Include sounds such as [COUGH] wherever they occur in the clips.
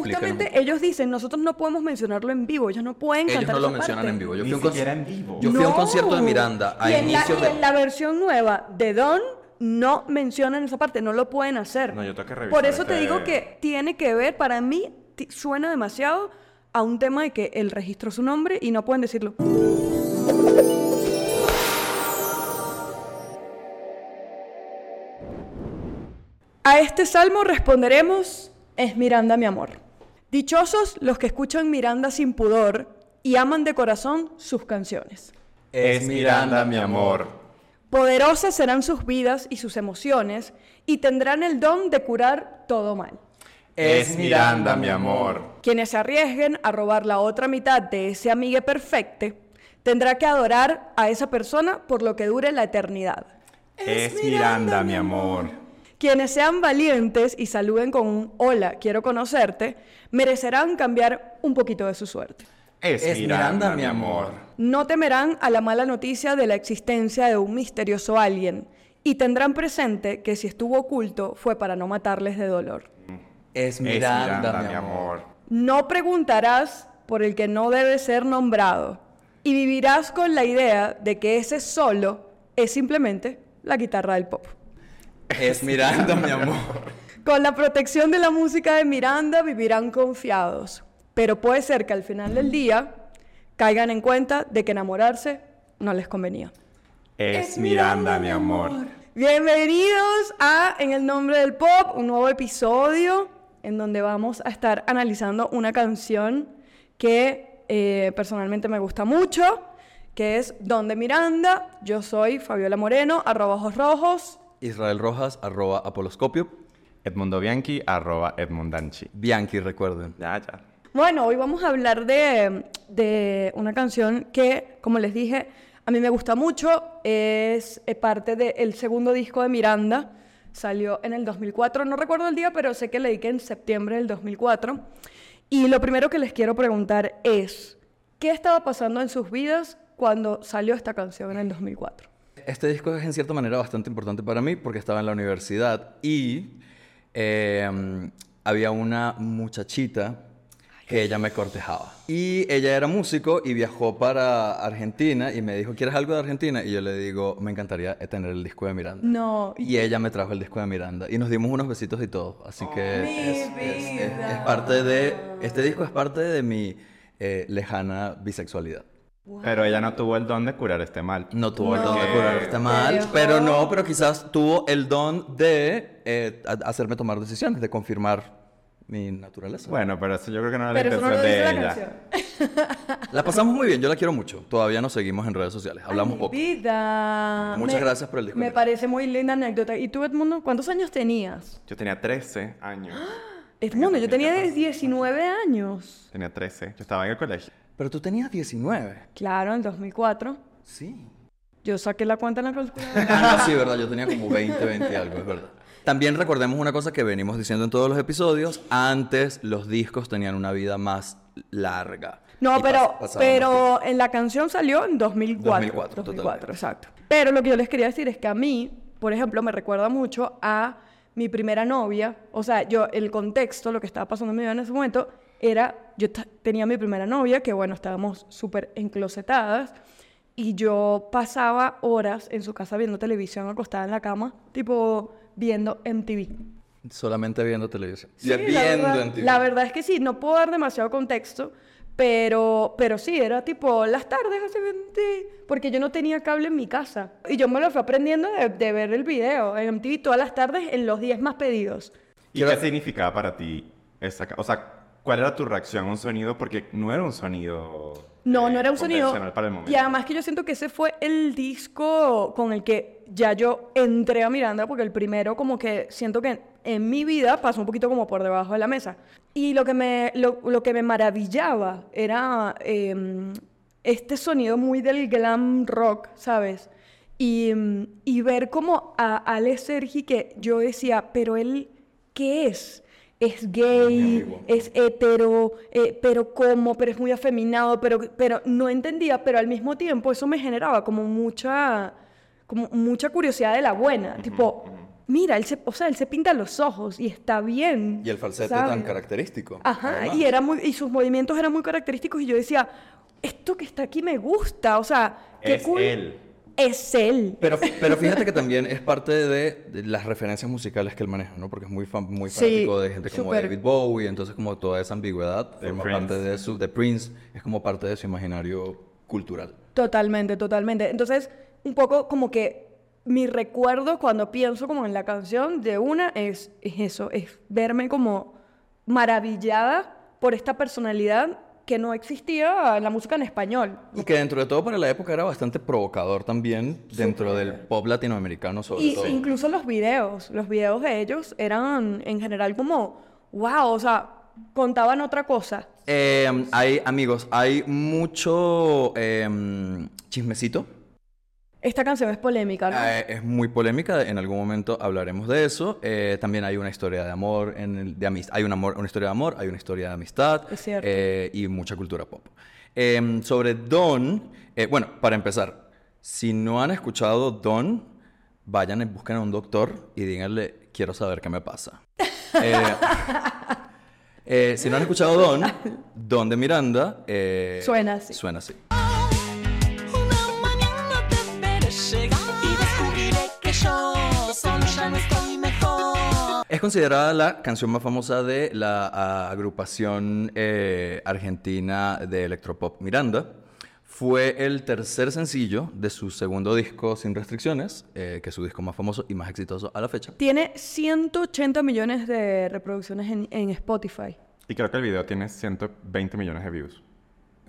justamente ellos dicen, nosotros no podemos mencionarlo en vivo, ellos no pueden ellos cantar no lo esa mencionan parte. en vivo. Yo Ni fui, a un conci- siquiera en vivo. yo fui a un concierto de Miranda a y en la, inicios y de... en la versión nueva de Don no mencionan esa parte, no lo pueden hacer. No, yo tengo que revisar Por eso te digo que tiene que ver, para mí suena demasiado a un tema de que él registró su nombre y no pueden decirlo. A este salmo responderemos, es Miranda mi amor. Dichosos los que escuchan Miranda sin pudor y aman de corazón sus canciones. Es Miranda, mi amor. Poderosas serán sus vidas y sus emociones y tendrán el don de curar todo mal. Es Miranda, mi amor. Quienes se arriesguen a robar la otra mitad de ese amigue perfecte, tendrá que adorar a esa persona por lo que dure la eternidad. Es Miranda, mi amor. Quienes sean valientes y saluden con un hola, quiero conocerte, merecerán cambiar un poquito de su suerte. Es, Es Miranda, mi amor. No temerán a la mala noticia de la existencia de un misterioso alguien y tendrán presente que si estuvo oculto fue para no matarles de dolor. Es Es Miranda, mi amor. No preguntarás por el que no debe ser nombrado y vivirás con la idea de que ese solo es simplemente la guitarra del pop. Es Miranda, mi amor. Con la protección de la música de Miranda vivirán confiados, pero puede ser que al final del día caigan en cuenta de que enamorarse no les convenía. Es Miranda, mi amor. Bienvenidos a En el nombre del pop, un nuevo episodio en donde vamos a estar analizando una canción que eh, personalmente me gusta mucho, que es Donde Miranda. Yo soy Fabiola Moreno, arroba ojos rojos. Israel Rojas, arroba Apoloscopio. Edmundo Bianchi, arroba Edmundanchi. Bianchi, recuerden. Ya, ya. Bueno, hoy vamos a hablar de, de una canción que, como les dije, a mí me gusta mucho. Es eh, parte del segundo disco de Miranda. Salió en el 2004. No recuerdo el día, pero sé que leí que en septiembre del 2004. Y lo primero que les quiero preguntar es, ¿qué estaba pasando en sus vidas cuando salió esta canción en el 2004? Este disco es en cierta manera bastante importante para mí porque estaba en la universidad y eh, había una muchachita que ella me cortejaba. Y ella era músico y viajó para Argentina y me dijo, ¿quieres algo de Argentina? Y yo le digo, me encantaría tener el disco de Miranda. No. Y ella me trajo el disco de Miranda y nos dimos unos besitos y todo. Así que Mi es, es- es- es parte de... Este disco es parte de mi eh, lejana bisexualidad. Pero ella no tuvo el don de curar este mal. No tuvo el No. don de curar este mal, Pero- pero no, pero quizás tuvo el don de eh, hacerme tomar decisiones, de confirmar mi naturaleza. Bueno, pero eso yo creo que no era la Pero eso no intención lo dice de la ella. canción. La pasamos muy bien, yo la quiero mucho. Todavía nos seguimos en redes sociales, hablamos Ay, poco. Vida. Muchas gracias por el disco. Me parece muy linda anécdota. ¿Y tú, Edmundo, cuántos años tenías? Yo tenía 13 años. [GASPS] Edmundo, yo tenía 19 años. Tenía 13. Yo estaba en el colegio. Pero tú tenías 19. Claro, en 2004. Sí. Yo saqué la cuenta en la calculadora. [LAUGHS] Ah, no, sí, verdad, yo tenía como 20, 20 y algo, es verdad. También recordemos una cosa que venimos diciendo en todos los episodios. Antes los discos tenían una vida más larga. No, pero, pero en la canción salió en 2004. 2004, 2004, exacto. Pero lo que yo les quería decir es que a mí, por ejemplo, me recuerda mucho a mi primera novia. O sea, yo, el contexto, lo que estaba pasando en mi vida en ese momento, era, yo tenía mi primera novia, que bueno, estábamos súper enclosetadas, y yo pasaba horas en su casa viendo televisión acostada en la cama, tipo viendo MTV. Solamente viendo televisión. Sí, Ya la viendo verdad, en TV. la verdad es que sí, no puedo dar demasiado contexto, pero, pero sí, era tipo las tardes así, vente, porque yo no tenía cable en mi casa. Y yo me lo fui aprendiendo de, de ver el video en MTV todas las tardes en los 10 más pedidos. ¿Y Quiero- qué significaba para ti esa... O sea, ¿cuál era tu reacción a un sonido? Porque no era un sonido... No, eh, no era un sonido. Para el. Y además que yo siento que ese fue el disco con el que ya yo entré a Miranda, porque el primero como que siento que en mi vida pasó un poquito como por debajo de la mesa. Y lo que me, lo, lo que me maravillaba era em, este sonido muy del glam rock, ¿sabes? Y, y ver como a Ale Sergi que yo decía, pero él, ¿qué es? Es gay, es hetero, eh, pero cómo, pero es muy afeminado, pero, pero no entendía, pero al mismo tiempo eso me generaba como mucha, como mucha curiosidad de la buena, tipo, mira, él se, o sea, él se pinta los ojos y está bien. Y el falsete ¿sabes? tan característico. Ajá, además. y, era muy, y sus movimientos eran muy característicos y yo decía, esto que está aquí me gusta, o sea, qué Es cool. él. Es él. Pero, pero fíjate que también es parte de, de las referencias musicales que él maneja, ¿no? Porque es muy, fan- muy Sí, fanático de gente como. David Bowie, entonces como toda esa ambigüedad forma Prince. parte de su... De Prince, es como parte de su imaginario cultural. Totalmente, totalmente. Entonces, un poco como que mi recuerdo cuando pienso como en la canción de una es, es eso, es verme como maravillada por esta personalidad que no existía en la música en español. Y que dentro de todo para la época era bastante provocador también dentro del pop latinoamericano sobre Y todo. incluso los videos, los videos de ellos eran en general como, wow, o sea, contaban otra cosa. Eh, hay, amigos, hay mucho eh, chismecito. Esta canción es polémica, ¿no? Eh, es muy polémica, en algún momento hablaremos de eso. Eh, también hay una historia de amor, en el- de amistad. Hay una, amor, una historia de amor, hay una historia de amistad. Es cierto. eh, y mucha cultura pop. Eh, sobre Don, eh, bueno, para empezar, si no han escuchado Don, vayan y busquen a un doctor y díganle, quiero saber qué me pasa. [LAUGHS] Eh, eh, si no han escuchado Don, Don de Miranda, Suena así. Suena así. Ya no estoy mejor. Es considerada la canción más famosa de la agrupación eh, argentina de electropop Miranda. Fue el tercer sencillo de su segundo disco Sin Restricciones, eh, que es su disco más famoso y más exitoso a la fecha. Tiene 180 millones de reproducciones en, en Spotify. Y creo que el video tiene 120 millones de views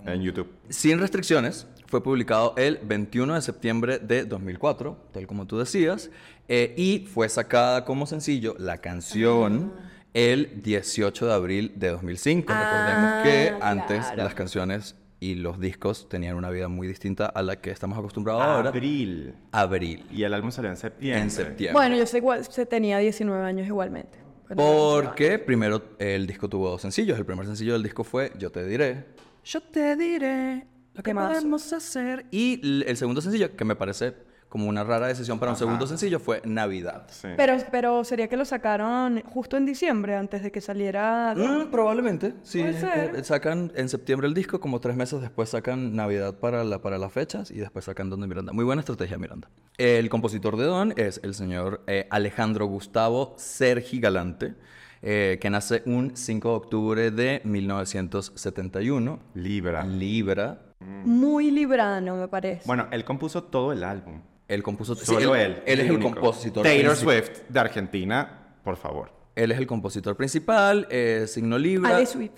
en YouTube. Sin Restricciones fue publicado el 21 de septiembre de 2004, tal como tú decías, eh, y fue sacada como sencillo la canción el 18 de abril de 2005. Recordemos que Ah, antes claro. las canciones y los discos tenían una vida muy distinta a la que estamos acostumbrados ahora. Abril. Abril. Y el álbum salió en septiembre. En septiembre. Bueno, yo sé igual, se tenía 19 años igualmente. Porque primero el disco tuvo dos sencillos. El primer sencillo del disco fue Yo te diré. Yo te diré lo que podemos hacer. Y el segundo sencillo, que me parece como una rara decisión para un segundo sencillo, fue Navidad. Sí. Pero, pero sería que lo sacaron justo en diciembre, antes de que saliera... Mm, probablemente, sí. Puede ser. eh, Sacan en septiembre el disco, como tres meses después sacan Navidad para, la, para las fechas y después sacan Don de Miranda. Muy buena estrategia, Miranda. El compositor de Don es el señor eh, Alejandro Gustavo Sergi Galante, eh, que nace un 5 de octubre de 1971. Libra. Libra. Muy librano, me parece. Bueno, él compuso todo el álbum. Él compuso... sí, Solo él. Él es el único. compositor Taylor principal. Swift, de Argentina, por favor. Él es el compositor principal, eh, signo Libra. Ali Swift.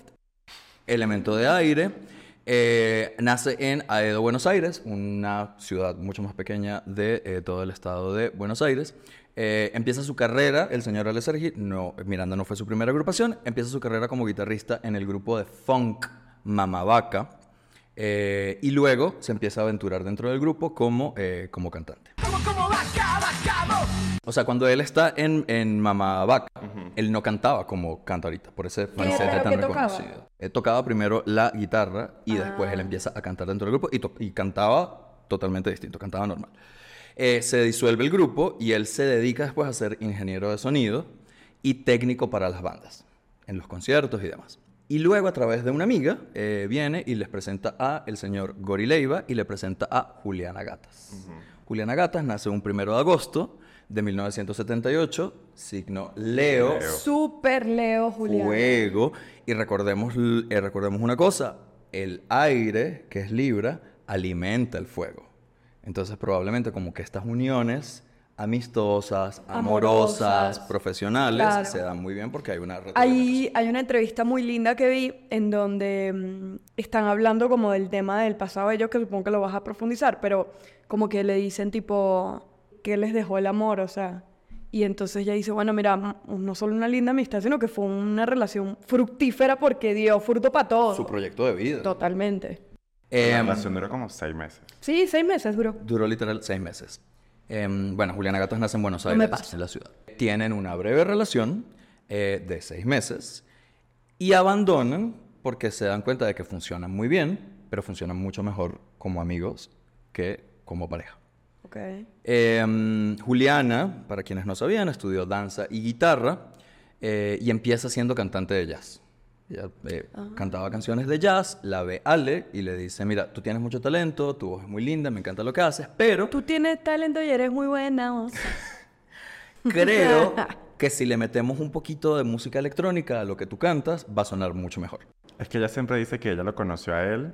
Elemento de aire. Eh, nace en Aedo, Buenos Aires, una ciudad mucho más pequeña de eh, todo el estado de Buenos Aires. Eh, empieza su carrera, el señor Ale Sergi, no, Miranda no fue su primera agrupación, empieza su carrera como guitarrista en el grupo de funk Mamavaca. Eh, y luego se empieza a aventurar dentro del grupo como, eh, como cantante. O sea, cuando él está en, en Mamá Vaca, él no cantaba como canta ahorita, por ese falsete tan qué tocaba? reconocido. Él tocaba primero la guitarra y después él empieza a cantar dentro del grupo y, to- y cantaba totalmente distinto, cantaba normal. Eh, se disuelve el grupo y él se dedica después a ser ingeniero de sonido y técnico para las bandas, en los conciertos y demás. Y luego a través de una amiga eh, viene y les presenta a el señor Gori Leiva y le presenta a Juliana Gatas. Juliana Gatas nace un primero de agosto de 1978, signo Leo, Leo. Super Leo Julián. fuego. Y recordemos, eh, recordemos una cosa, el aire, que es Libra, alimenta el fuego. Entonces probablemente como que estas uniones amistosas, amorosas, Amorosas. profesionales, Claro. se dan muy bien porque hay una Hay, hay una entrevista muy linda que vi en donde mm, están hablando como del tema del pasado de ellos, que supongo que lo vas a profundizar, pero como que le dicen tipo, ¿qué les dejó el amor? O sea, y entonces ella dice, bueno, mira, mm, no solo una linda amistad, sino que fue una relación fructífera porque dio fruto para todo. su proyecto de vida. Totalmente. La Em, relación duró como seis meses. Sí, seis meses duró. Duró literal seis meses. Em, bueno, Juliana Gatos nace en Buenos No Aires, me pasa. en la ciudad. Tienen una breve relación eh, de seis meses y abandonan porque se dan cuenta de que funcionan muy bien, pero funcionan mucho mejor como amigos que como pareja. Ok. Eh, Juliana, para quienes no sabían, estudió danza y guitarra eh, y empieza siendo cantante de jazz. Ella eh, cantaba canciones de jazz, la ve Ale y le dice, mira, tú tienes mucho talento, tu voz es muy linda, me encanta lo que haces, pero Tú tienes talento y eres muy buena. o sea. [LAUGHS] creo [LAUGHS] que si le metemos un poquito de música electrónica a lo que tú cantas, va a sonar mucho mejor. Es que ella siempre dice que ella lo conoció a él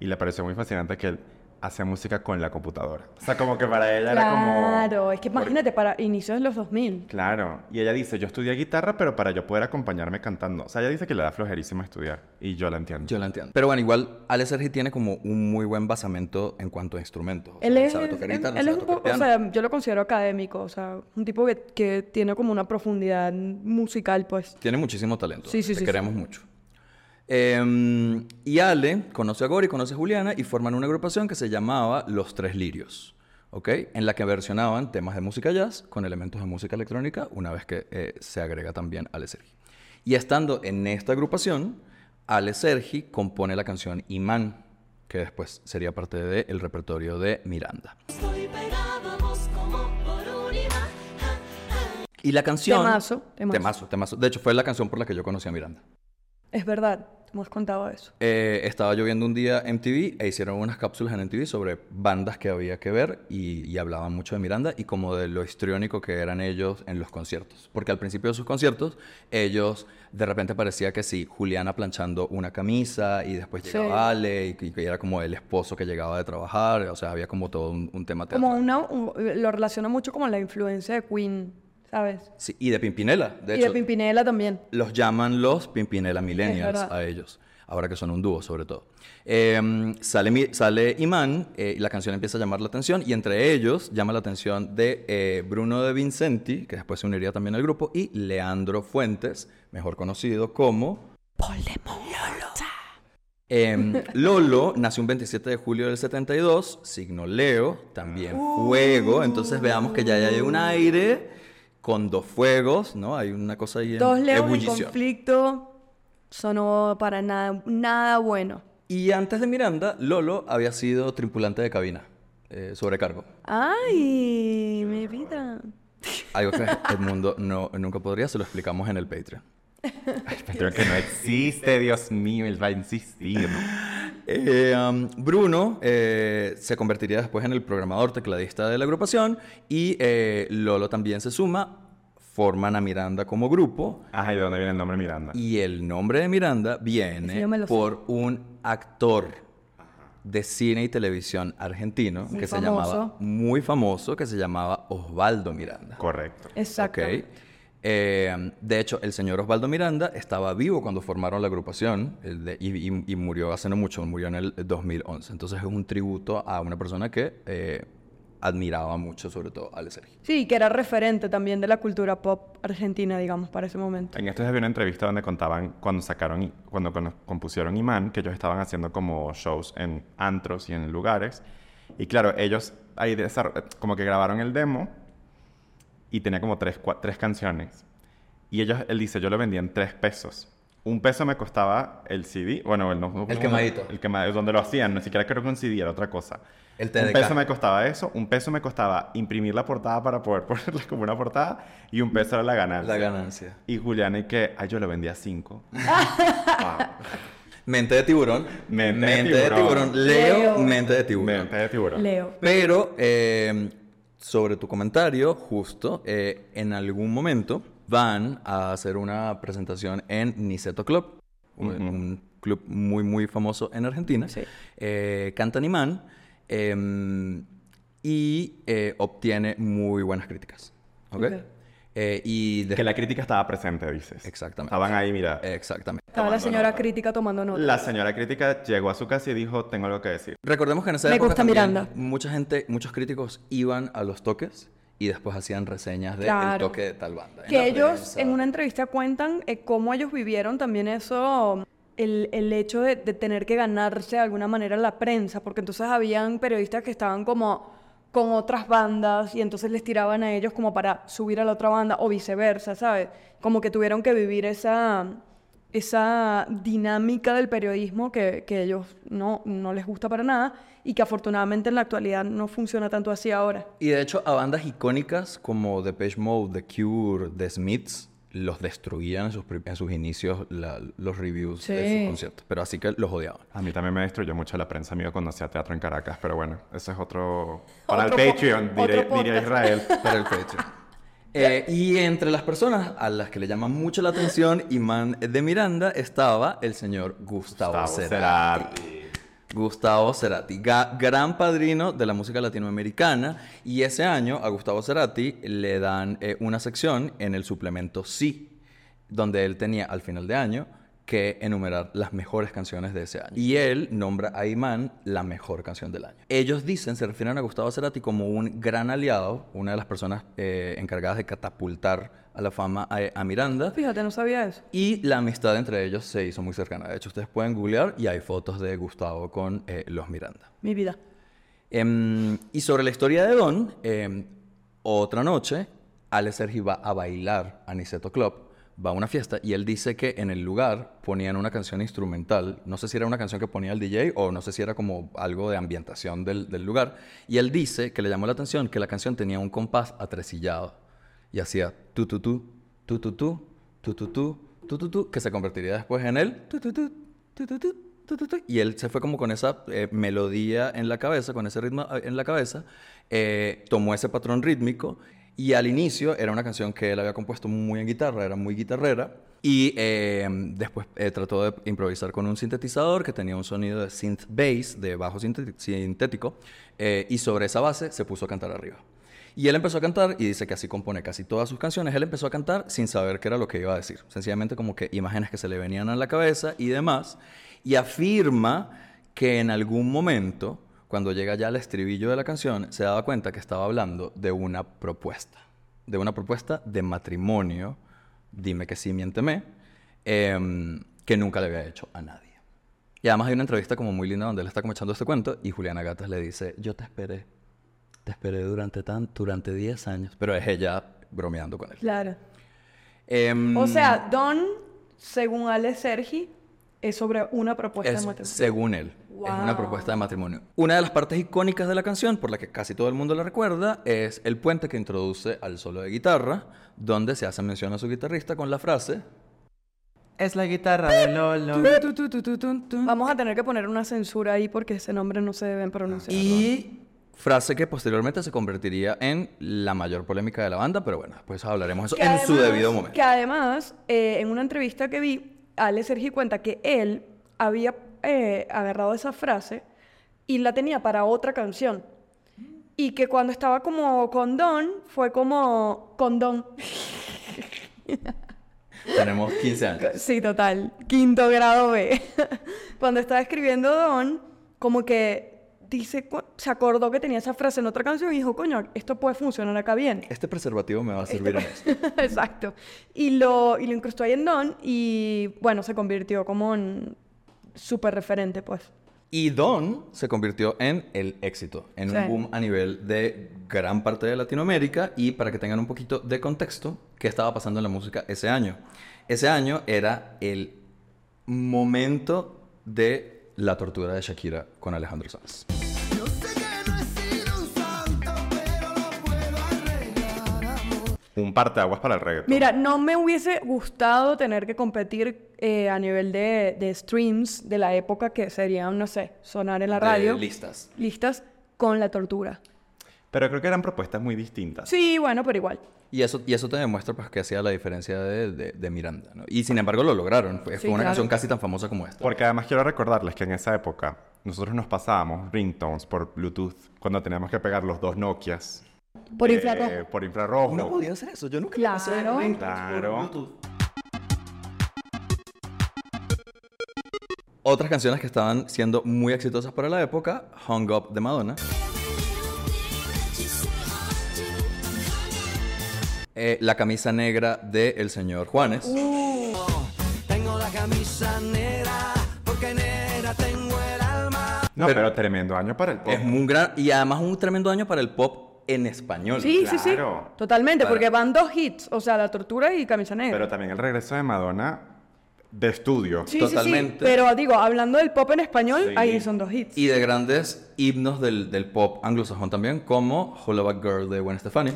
y le pareció muy fascinante que él hacía música con la computadora. O sea, como que para ella era como... Claro, es que imagínate, para inicios de los 2000. Claro. Y ella dice, yo estudié guitarra, pero para yo poder acompañarme cantando. O sea, ella dice que le da flojerísima estudiar. Y yo la entiendo. Yo la entiendo. Pero bueno, igual Ale Sergi tiene como un muy buen basamento en cuanto a instrumentos. O Él sea, es, sabe tocar él- guitarra, él sabe es un poco, o sea, yo lo considero académico, o sea, un tipo que, que tiene como una profundidad musical, pues. Tiene muchísimo talento. Sí, sí, Te sí, queremos mucho. Em, y Ale conoce a Gori, conoce a Juliana y forman una agrupación que se llamaba Los Tres Lirios. ¿Ok? En la que versionaban temas de música jazz con elementos de música electrónica, una vez que eh, se agrega también Ale Sergi. Y estando en esta agrupación, Ale Sergi compone la canción Imán, que después sería parte del repertorio de Miranda. Estoy pegado a vos como por un imán. Y la canción... Temazo, temazo. Temazo, temazo. De hecho, fue la canción por la que yo conocí a Miranda. Es verdad, hemos contado eso. Eh, estaba lloviendo un día en MTV e hicieron unas cápsulas en MTV sobre bandas que había que ver y, y hablaban mucho de Miranda y como de lo histriónico que eran ellos en los conciertos. Porque al principio de sus conciertos, ellos de repente parecía que sí, Juliana planchando una camisa y después Sí. llegaba Ale y, que- era como el esposo que llegaba de trabajar. O sea, había como todo un, un tema teatral. Como una, un- lo relaciono mucho como la influencia de Queen, ¿sabes? Sí, y de Pimpinela, de y hecho. de Pimpinela también. Los llaman los Pimpinela Millennials a ellos, ahora que son un dúo sobre todo. Eh, sale, sale Imán eh, y la canción empieza a llamar la atención y entre ellos llama la atención de eh, Bruno de Vincenti, que después se uniría también al grupo, y Leandro Fuentes, mejor conocido como... Em, Lolo [LAUGHS] nació un 27 de julio del 72, signo Leo, también fuego, entonces veamos que ya hay un aire con dos fuegos, ¿no? Hay una cosa ahí en Dos leos en conflicto sonó para nada, nada bueno. Y antes de Miranda, Lolo había sido tripulante de cabina, eh, sobrecargo. ¡Ay, mi vida! Algo que el mundo no, nunca podría, se lo explicamos en el Patreon. [LAUGHS] Que no existe, Dios mío, él va a insistir. [LAUGHS] Eh, um, Bruno eh, se convertiría después en el programador tecladista de la agrupación y eh, Lolo también se suma, forman a Miranda como grupo Ajá, ¿y de dónde viene el nombre Miranda? y el nombre de Miranda viene por un actor de cine y televisión argentino Muy que se llamaba, muy famoso, que se llamaba Osvaldo Miranda. Correcto. Exacto. Ok. Eh, de hecho, el señor Osvaldo Miranda estaba vivo cuando formaron la agrupación el de- y, y- y murió hace no mucho, murió en el 2011. Entonces es un tributo a una persona que eh, admiraba mucho, sobre todo a Sergi. Sí, que era referente también de la cultura pop argentina, digamos, para ese momento. En estos había una entrevista donde contaban cuando sacaron, cuando cono- compusieron Imán, que ellos estaban haciendo como shows en antros y en lugares. Y claro, ellos ahí como que grabaron el demo y tenía como tres, cua- tres canciones. Y ellos, él dice, yo lo vendía en tres pesos. Un peso me costaba el CD, bueno, el, no- El quemadito. El quemadito, donde lo hacían, ni siquiera creo que un CD era otra cosa. El Un TDK. peso me costaba eso, un peso me costaba imprimir la portada para poder [LAUGHS] ponerla como una portada y un peso era la ganancia. La ganancia. Y Juliana, y que, ay, yo lo vendía a cinco. [LAUGHS] Mente de tiburón. Mente de tiburón. Leo, Leo. mente de tiburón. Mente de tiburón. Leo. Pero eh, sobre tu comentario, justo, eh, en algún momento van a hacer una presentación en Niceto Club, un, club muy, muy famoso en Argentina. Sí. Eh, canta Nimán em, y eh, obtiene muy buenas críticas. ¿ok? Ok. Eh, y de- Que la crítica estaba presente, dices. Exactamente. Estaban ahí, mira. Exactamente. Estaba la señora nota. crítica tomando nota. La señora crítica llegó a su casa y dijo, tengo algo que decir. Recordemos que en esa Me época gusta también Miranda. mucha gente, muchos críticos iban a los toques y después hacían reseñas del Claro. toque de tal banda. Que ellos prensa. en una entrevista cuentan eh, cómo ellos vivieron también eso, el, el hecho de, de tener que ganarse de alguna manera la prensa, porque entonces habían periodistas que estaban como con otras bandas y entonces les tiraban a ellos como para subir a la otra banda o viceversa, ¿sabes? Como que tuvieron que vivir esa, esa dinámica del periodismo que, que ellos no, no les gusta para nada y que afortunadamente en la actualidad no funciona tanto así ahora. Y de hecho, a bandas icónicas como Depeche Mode, The Cure, The Smiths, los destruían en sus, pri- en sus inicios la- los reviews de sus conciertos. Pero así que los odiaban. A mí también me destruyó mucho la prensa amiga cuando hacía teatro en Caracas, pero bueno, ese es otro... Para Otro el Patreon, diré- Israel. [LAUGHS] Para el Patreon. Eh, y entre las personas a las que le llama mucho la atención Imán de Miranda estaba el señor Gustavo, Gustavo Cerati. Cerati. Gustavo Cerati, gran padrino de la música latinoamericana. Y ese año a Gustavo Cerati le dan eh, una sección en el suplemento Sí, donde él tenía al final de año que enumerar las mejores canciones de ese año. Y él nombra a Imán la mejor canción del año. Ellos dicen, se refieren a Gustavo Cerati como un gran aliado, una de las personas eh, encargadas de catapultar a la fama a, a Miranda. Fíjate, no sabía eso. Y la amistad entre ellos se hizo muy cercana. De hecho, ustedes pueden googlear y hay fotos de Gustavo con eh, los Miranda. Mi vida. Em, y sobre la historia de Don, em, otra noche, Ale Sergi va a bailar a Niceto Club, va a una fiesta y él dice que en el lugar ponían una canción instrumental. No sé si era una canción que ponía el DJ o no sé si era como algo de ambientación del, del lugar. Y él dice que le llamó la atención que la canción tenía un compás atresillado y hacía tu tu tu, tu tu tu, tu tu tu, tu tu tu, que se convertiría después en el tu tu tu, tu tu tu. Y él se fue como con esa eh, melodía en la cabeza, con ese ritmo eh, en la cabeza, eh, tomó ese patrón rítmico y al inicio era una canción que él había compuesto muy en guitarra, era muy guitarrera. Y eh, después eh, trató de improvisar con un sintetizador que tenía un sonido de synth bass, de bajo sintético, eh, y sobre esa base se puso a cantar arriba. Y él empezó a cantar y dice que así compone casi todas sus canciones. Él empezó a cantar sin saber qué era lo que iba a decir. Sencillamente como que imágenes que se le venían a la cabeza y demás. Y afirma que en algún momento, cuando llega ya al estribillo de la canción, se daba cuenta que estaba hablando de una propuesta. De una propuesta de matrimonio, dime que sí, miénteme, em, que nunca le había hecho a nadie. Y además hay una entrevista como muy linda donde él está como echando este cuento y Juliana Gatas le dice, yo te esperé, te esperé durante tan, durante 10 años. Pero es ella bromeando con él. Claro. Em, O sea, Don, según Ale Sergi, es sobre una propuesta es de matrimonio. según él. Es una Wow. propuesta de matrimonio. Una de las partes icónicas de la canción, por la que casi todo el mundo la recuerda, es el puente que introduce al solo de guitarra, donde se hace mención a su guitarrista con la frase Es la guitarra de Lolo. Vamos a tener que poner una censura ahí porque ese nombre no se debe pronunciar. Y frase que posteriormente se convertiría en la mayor polémica de la banda, pero bueno, después hablaremos de eso Que en su debido momento. Que además, eh, en una entrevista que vi, Ale Sergi cuenta que él había eh, agarrado esa frase y la tenía para otra canción. Y que cuando estaba como con Don, fue como con Don. [LAUGHS] Tenemos 15 años. Sí, total. Quinto grado B. [LAUGHS] Cuando estaba escribiendo Don, como que dice, se acordó que tenía esa frase en otra canción y dijo, coño, esto puede funcionar acá bien. Este preservativo me va a servir en esto. [LAUGHS] Exacto. Y lo, y lo incrustó ahí en Don y bueno, se convirtió como en súper referente, pues. Y Don se convirtió en el éxito, en Sí. un boom a nivel de gran parte de Latinoamérica y para que tengan un poquito de contexto, ¿qué estaba pasando en la música ese año? Ese año era el momento de la tortura de Shakira con Alejandro Sanz. Un parteaguas para el reggaetón. Mira, no me hubiese gustado tener que competir eh, a nivel de, de streams de la época que serían, no sé, sonar en la De radio. listas. Listas con la tortura. Pero creo que eran propuestas muy distintas. Sí, bueno, pero igual. Y eso, y eso te demuestra pues, que hacía la diferencia de, de- de Miranda. ¿no? Y sin embargo lo lograron. Fue, Sí, fue una claro. canción casi tan famosa como esta. Porque además quiero recordarles que en esa época nosotros nos pasábamos ringtones por Bluetooth cuando teníamos que pegar los dos Nokias. Por eh, infrarrojo. por infrarrojo. No podía hacer eso. Yo nunca Claro. pasé por Claro. Otras canciones que estaban siendo muy exitosas para la época, Hung Up de Madonna. Eh, la camisa negra de El Señor Juanes. Tengo la camisa negra, porque negra tengo el alma. No, Pero- pero, tremendo año para el pop. Es un gran y además un tremendo año para el pop en español. Sí, sí, sí. Claro. Totalmente, porque van dos hits, o sea, la tortura y camisa negra. Pero también el regreso de Madonna de estudio. Sí, sí, sí. Totalmente. Pero digo, hablando del pop en español, Sí. ahí son dos hits. Y de grandes himnos del, del pop anglosajón también, como Hollaback Girl de Gwen Stefani.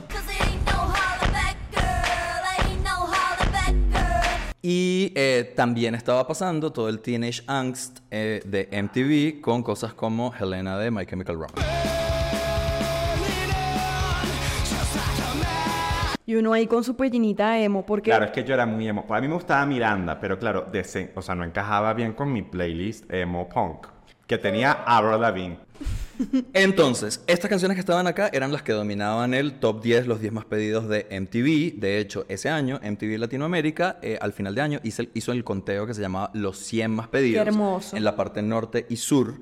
Y eh, también estaba pasando todo el Teenage Angst eh, de MTV con cosas como Helena de My Chemical Romance. Y uno ahí con su pellinita emo, porque... Claro, es que yo era muy emo. A mí me gustaba Miranda, pero claro, desen- o sea, no encajaba bien con mi playlist emo punk, que tenía Avril Lavigne. [LAUGHS] Entonces, estas canciones que estaban acá eran las que dominaban el top 10, los 10 más pedidos de MTV. De hecho, ese año, MTV Latinoamérica, eh, al final de año, hizo el, hizo el conteo que se llamaba Los 100 más pedidos. Qué hermoso. En la parte norte y sur.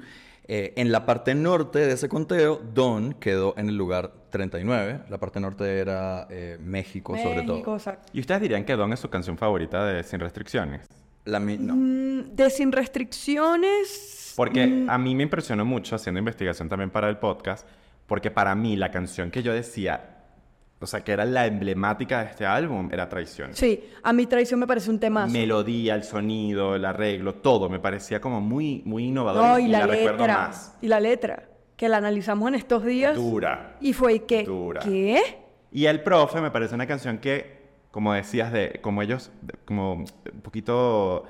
Eh, en la parte norte de ese conteo, Don quedó en el lugar 39. La parte norte era eh, México, sobre México, todo. exacto. ¿Y ustedes dirían que Don es su canción favorita de Sin Restricciones? La mi- no. Mm, De Sin Restricciones... Porque mm, a mí me impresionó mucho haciendo investigación también para el podcast, porque para mí la canción que yo decía, o sea, que era la emblemática de este álbum, era Traición. Sí, a mi traición me parece un tema. Melodía, el sonido, el arreglo, todo me parecía como muy, muy innovador No, y, y la, recuerdo letra. más. Y la letra, que la analizamos en estos días. Dura. Y fue que... Dura. ¿Qué? Y El Profe me parece una canción que, como decías, de como ellos, de- como un poquito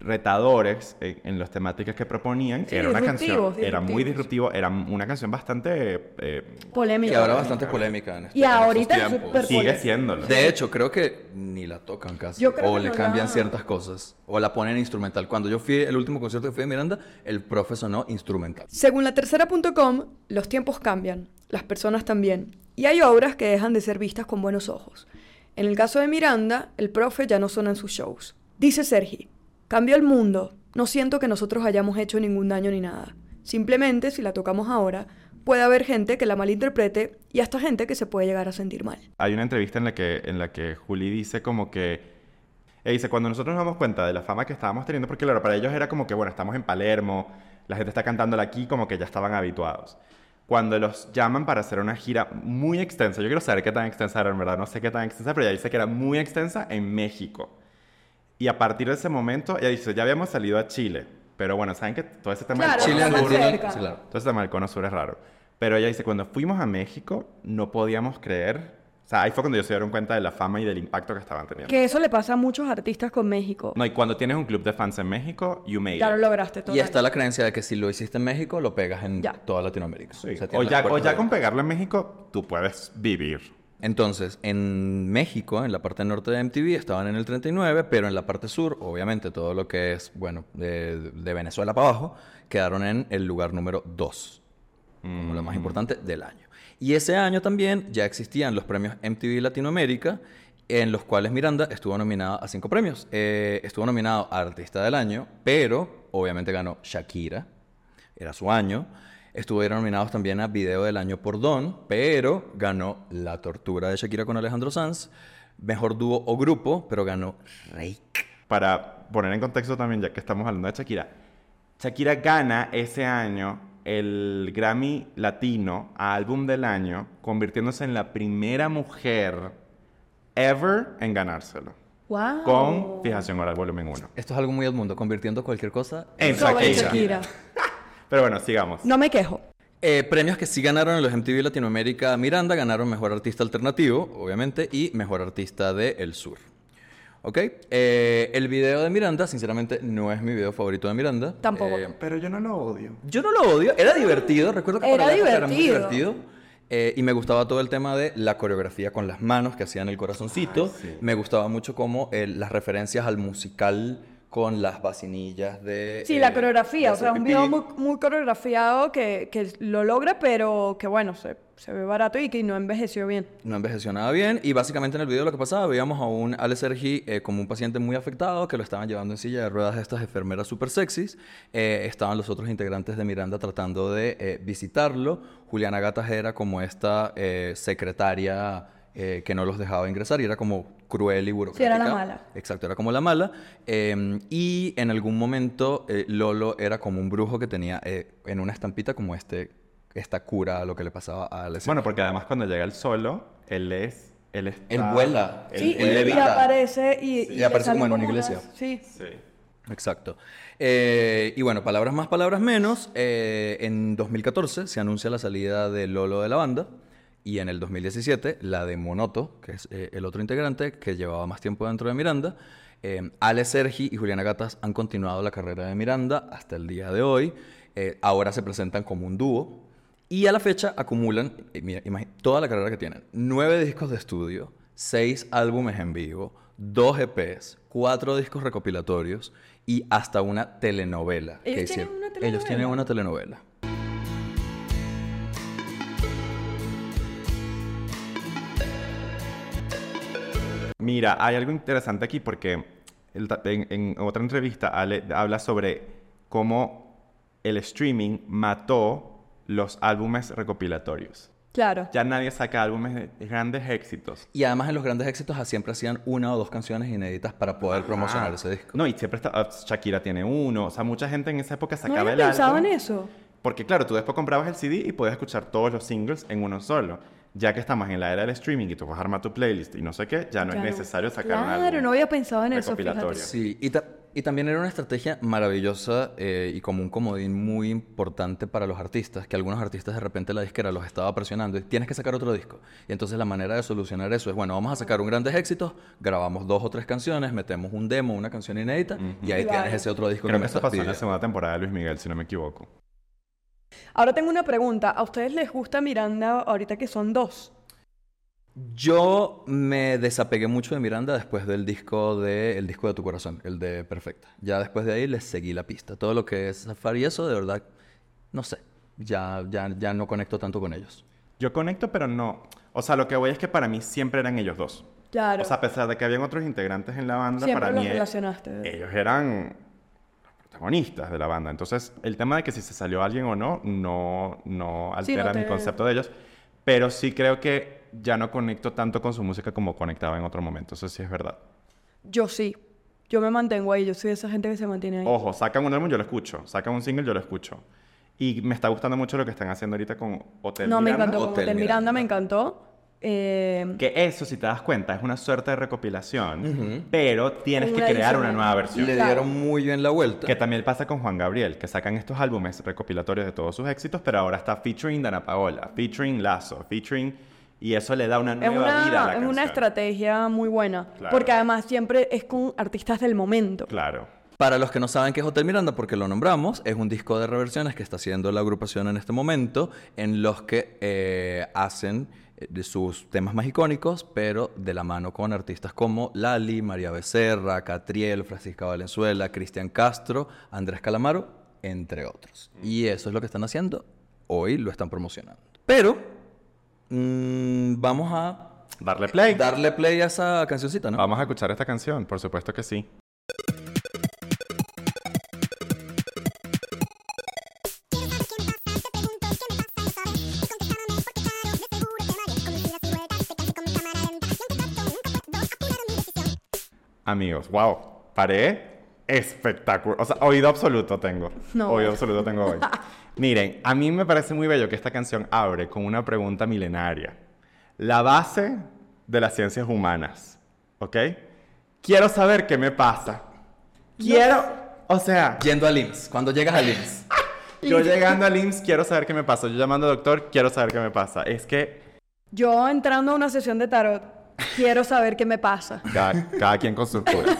retadores en, en las temáticas que proponían, Sí, era una canción, disruptivos, era muy disruptivo, era una canción bastante... eh, Polémica. Y ahora bastante polémica en, este, Y en ahorita es tiempos. súper sigue siéndolo. De hecho, creo que ni la tocan casi. Yo creo o que le no cambian la- ciertas cosas. O la ponen instrumental. Cuando yo fui, el último concierto que fui de Miranda, el profe sonó instrumental. Según la tercera.com, los tiempos cambian, las personas también, y hay obras que dejan de ser vistas con buenos ojos. En el caso de Miranda, el profe ya no suena en sus shows. Dice Sergi, cambió el mundo, no siento que nosotros hayamos hecho ningún daño ni nada. Simplemente, si la tocamos ahora, puede haber gente que la malinterprete y hasta gente que se puede llegar a sentir mal. Hay una entrevista en la que, en la que Juli dice como que... Ella dice, cuando nosotros nos damos cuenta de la fama que estábamos teniendo, porque claro, para ellos era como que, bueno, estamos en Palermo, la gente está cantándola aquí, como que ya estaban habituados. Cuando los llaman para hacer una gira muy extensa, yo quiero saber qué tan extensa era, en verdad, no sé qué tan extensa, pero ella dice que era muy extensa en México. Y a partir de ese momento, ella dice, ya habíamos salido a Chile, pero bueno, saben que todo ese tema Claro, del Chile sur- sí, claro. entonces tema del cono sur es raro. Pero ella dice, cuando fuimos a México, no podíamos creer... O sea, ahí fue cuando ellos se dieron cuenta de la fama y del impacto que estaban teniendo. Que eso le pasa a muchos artistas con México. No, y cuando tienes un club de fans en México, you made ya lo it. lograste todo. Y está la creencia de que si lo hiciste en México, lo pegas en Ya. toda Latinoamérica. Sí. sea, O, ya, o ya con pegarlo en México, tú puedes vivir. Entonces, en México, en la parte norte de MTV, estaban en el 39, pero en la parte sur, obviamente, todo lo que es, bueno, de, de Venezuela para abajo, quedaron en el lugar número 2, como lo más importante del año. Y ese año también ya existían los premios MTV Latinoamérica, en los cuales Miranda estuvo nominada a cinco premios. Eh, estuvo nominado a Artista del Año, pero obviamente ganó Shakira, era su año. Estuvieron nominados también a Video del Año por Don, pero ganó La Tortura de Shakira con Alejandro Sanz. Mejor dúo o grupo, pero ganó Reik. Para poner en contexto también, ya que estamos hablando de Shakira. Shakira gana ese año el Grammy Latino a Álbum del Año, convirtiéndose en la primera mujer ever en ganárselo. Wow. Con Fijación Oral Volumen 1. Esto es algo muy del mundo, convirtiendo cualquier cosa En Sobre Shakira. Pero bueno, sigamos. No me quejo. Eh, premios que sí ganaron en los MTV Latinoamérica Miranda ganaron Mejor Artista Alternativo, obviamente, y Mejor Artista de El Sur. ¿Ok? Eh, el video de Miranda, sinceramente, no es mi video favorito de Miranda. Tampoco. Eh, Pero yo no lo odio. yo no lo odio, era divertido, recuerdo que Era para época era muy divertido. divertido. Eh, y me gustaba todo el tema de la coreografía con las manos que hacían el corazoncito. Ay, sí. Me gustaba mucho como eh, las referencias al musical con las vacinillas de... Sí, eh, la coreografía, de o sea, un video muy, muy coreografiado que, que lo logra, pero que bueno, se, se ve barato y que no envejeció bien. No envejeció nada bien y básicamente en el video lo que pasaba, veíamos a un Ale Sergi eh, como un paciente muy afectado que lo estaban llevando en silla de ruedas estas enfermeras super sexys. Eh, estaban los otros integrantes de Miranda tratando de eh, visitarlo. Juliana Gatas era como esta eh, secretaria eh, que no los dejaba ingresar y era como cruel y burocrática. era la mala. Exacto, era como la mala. Eh, y en algún momento eh, Lolo era como un brujo que tenía eh, en una estampita como este, esta cura a lo que le pasaba a Sergi. Bueno, porque además cuando llega el solo, él es Él, está- Él vuela. él Sí, Él y, y levita. aparece y, Sí. y Y aparece como en una unas- iglesia. Sí. Sí. Exacto. Eh, y bueno, palabras más, palabras menos. eh, en 2014 se anuncia la salida de Lolo de la banda. Y en el 2017 la de Monoto, que es eh, el otro integrante que llevaba más tiempo dentro de Miranda. Eh, Ale Sergi y Juliana Gatas han continuado la carrera de Miranda hasta el día de hoy. Eh, ahora se presentan como un dúo. Y a la fecha acumulan, eh, mira, toda la carrera que tienen, nueve discos de estudio, seis álbumes en vivo, dos EPs, cuatro discos recopilatorios y hasta una telenovela. que ¿Ellos tienen hicieron. una Ellos telenovela? tienen una telenovela. Mira, hay algo interesante aquí porque el en, en otra entrevista Ale habla sobre cómo el streaming mató los álbumes recopilatorios. Claro. Ya nadie saca álbumes de de grandes éxitos. Y además en los grandes éxitos ah, siempre hacían una o dos canciones inéditas para poder promocionar ese disco. No, y siempre está... ah, Shakira tiene uno. O sea, mucha gente en esa época sacaba el álbum. en eso. Porque claro, tú después comprabas el CD y podías escuchar todos los singles en uno solo. Ya que estamos en la era del streaming y tú vas a armar tu playlist y no sé qué, ya no Ya es necesario sacar un Claro, no había pensado en eso, fíjate. Sí, y, ta- y también era una estrategia maravillosa eh, y como un comodín muy importante para los artistas, que algunos artistas de repente la disquera los estaba presionando y tienes que sacar otro disco. Y entonces la manera de solucionar eso es, bueno, vamos a sacar un grandes éxitos, grabamos dos o tres canciones, metemos un demo, una canción inédita y ahí Claro. tienes ese otro disco Creo que que me eso pasó en la segunda temporada de Luis Miguel, si no me equivoco. Ahora tengo una pregunta. ¿A ustedes les gusta Miranda ahorita que son dos? Yo me desapegué mucho de Miranda después del disco de El disco de tu corazón, el de Perfecta. Ya después de ahí les seguí la pista. Todo lo que es Safari y eso, de verdad, no sé. Ya, ya, ya no conecto tanto con ellos. Yo conecto, pero no. O sea, lo que voy es que para mí siempre eran ellos dos. Claro. O sea, a pesar de que habían otros integrantes en la banda, Siempre para los mí e- relacionaste. ellos eran protagonistas de la banda. Entonces, el tema de que si se salió alguien o no, no, no Sí, altera no mi te- concepto de ellos. Pero sí creo que ya no conecto tanto con su música como conectaba en otro momento. Eso sí es verdad. Yo sí. Yo me mantengo ahí. Yo soy de esa gente que se mantiene ahí. Ojo, sacan un álbum, yo lo escucho. Sacan un single, yo lo escucho. Y me está gustando mucho lo que están haciendo ahorita con Hotel no, me Miranda. encantó. Como Hotel Hotel Miranda Miranda. me encantó. Eh, Que eso, si te das cuenta, es una suerte de recopilación, pero tienes que Una crear edición una nueva versión. Le dieron muy bien la vuelta. Que también pasa con Juan Gabriel, que sacan estos álbumes recopilatorios de todos sus éxitos, pero ahora está featuring Dana Paola, featuring Lazo, featuring... Y eso le da una es nueva una, vida a la es una canción. estrategia muy buena. Claro. Porque además siempre es con artistas del momento. Claro. Para los que no saben qué es Hotel Miranda, porque lo nombramos, es un disco de reversiones que está haciendo la agrupación en este momento, en los que eh, hacen eh, de sus temas más icónicos, pero de la mano con artistas como Lali, María Becerra, Catriel, Francisca Valenzuela, Cristian Castro, Andrés Calamaro, entre otros. Y eso es lo que están haciendo. Hoy lo están promocionando. Pero mm, vamos a Darle play. darle play a esa cancioncita, ¿no? Vamos a escuchar esta canción, por supuesto que sí. Amigos, wow, paré espectacular. O sea, oído absoluto tengo. No. Oído absoluto tengo hoy. [LAUGHS] Miren, a mí me parece muy bello que esta canción abre con una pregunta milenaria. La base de las ciencias humanas, ¿ok? Quiero saber qué me pasa. Quiero, o sea, Yendo al IMSS, cuando llegas al IMSS. [LAUGHS] yo llegando al IMSS quiero saber qué me pasa. Yo llamando al doctor quiero saber qué me pasa. Es que Yo entrando a una sesión de tarot, quiero saber qué me pasa. Cada, cada quien con sus curas.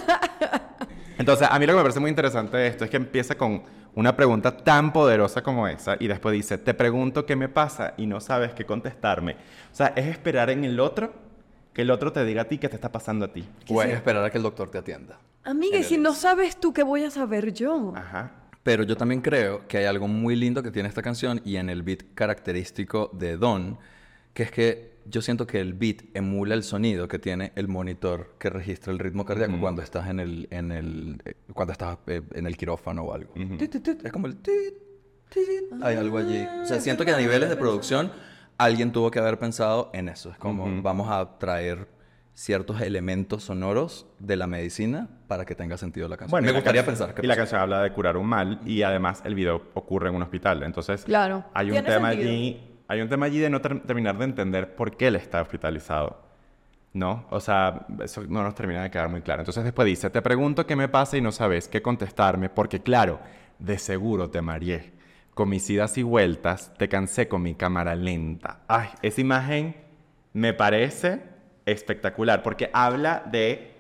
Entonces, a mí lo que me parece muy interesante de esto es que empieza con una pregunta tan poderosa como esa y después dice, te pregunto qué me pasa y no sabes qué contestarme. O sea, es esperar en el otro que el otro te diga a ti qué te está pasando a ti. O es esperar a que el doctor te atienda. Amiga, y si no sabes tú, ¿qué voy a saber yo? Ajá. Pero yo también creo que hay algo muy lindo que tiene esta canción y en el beat característico de Don, que es que yo siento que el beat emula el sonido que tiene el monitor que registra el ritmo cardíaco cuando estás en el, en el, eh, cuando estás eh, en el quirófano o algo. Es como el tit, tit. Hay algo allí. O sea, siento que a niveles de producción alguien tuvo que haber pensado en eso. Es como vamos a traer ciertos elementos sonoros de la medicina para que tenga sentido la canción. Bueno, Me y la gustaría canción- pensar que Y la canción habla de curar un mal y además el video ocurre en un hospital. Entonces, Claro. hay un tema sentido. allí, hay un tema allí de no ter- terminar de entender por qué él está hospitalizado. ¿no? O sea, eso no nos termina de quedar muy claro. Entonces después dice, te pregunto qué me pasa y no sabes qué contestarme, porque claro, de seguro te mareé. Con mis idas y vueltas, te cansé con mi cámara lenta. Ay, esa imagen me parece espectacular, porque habla de,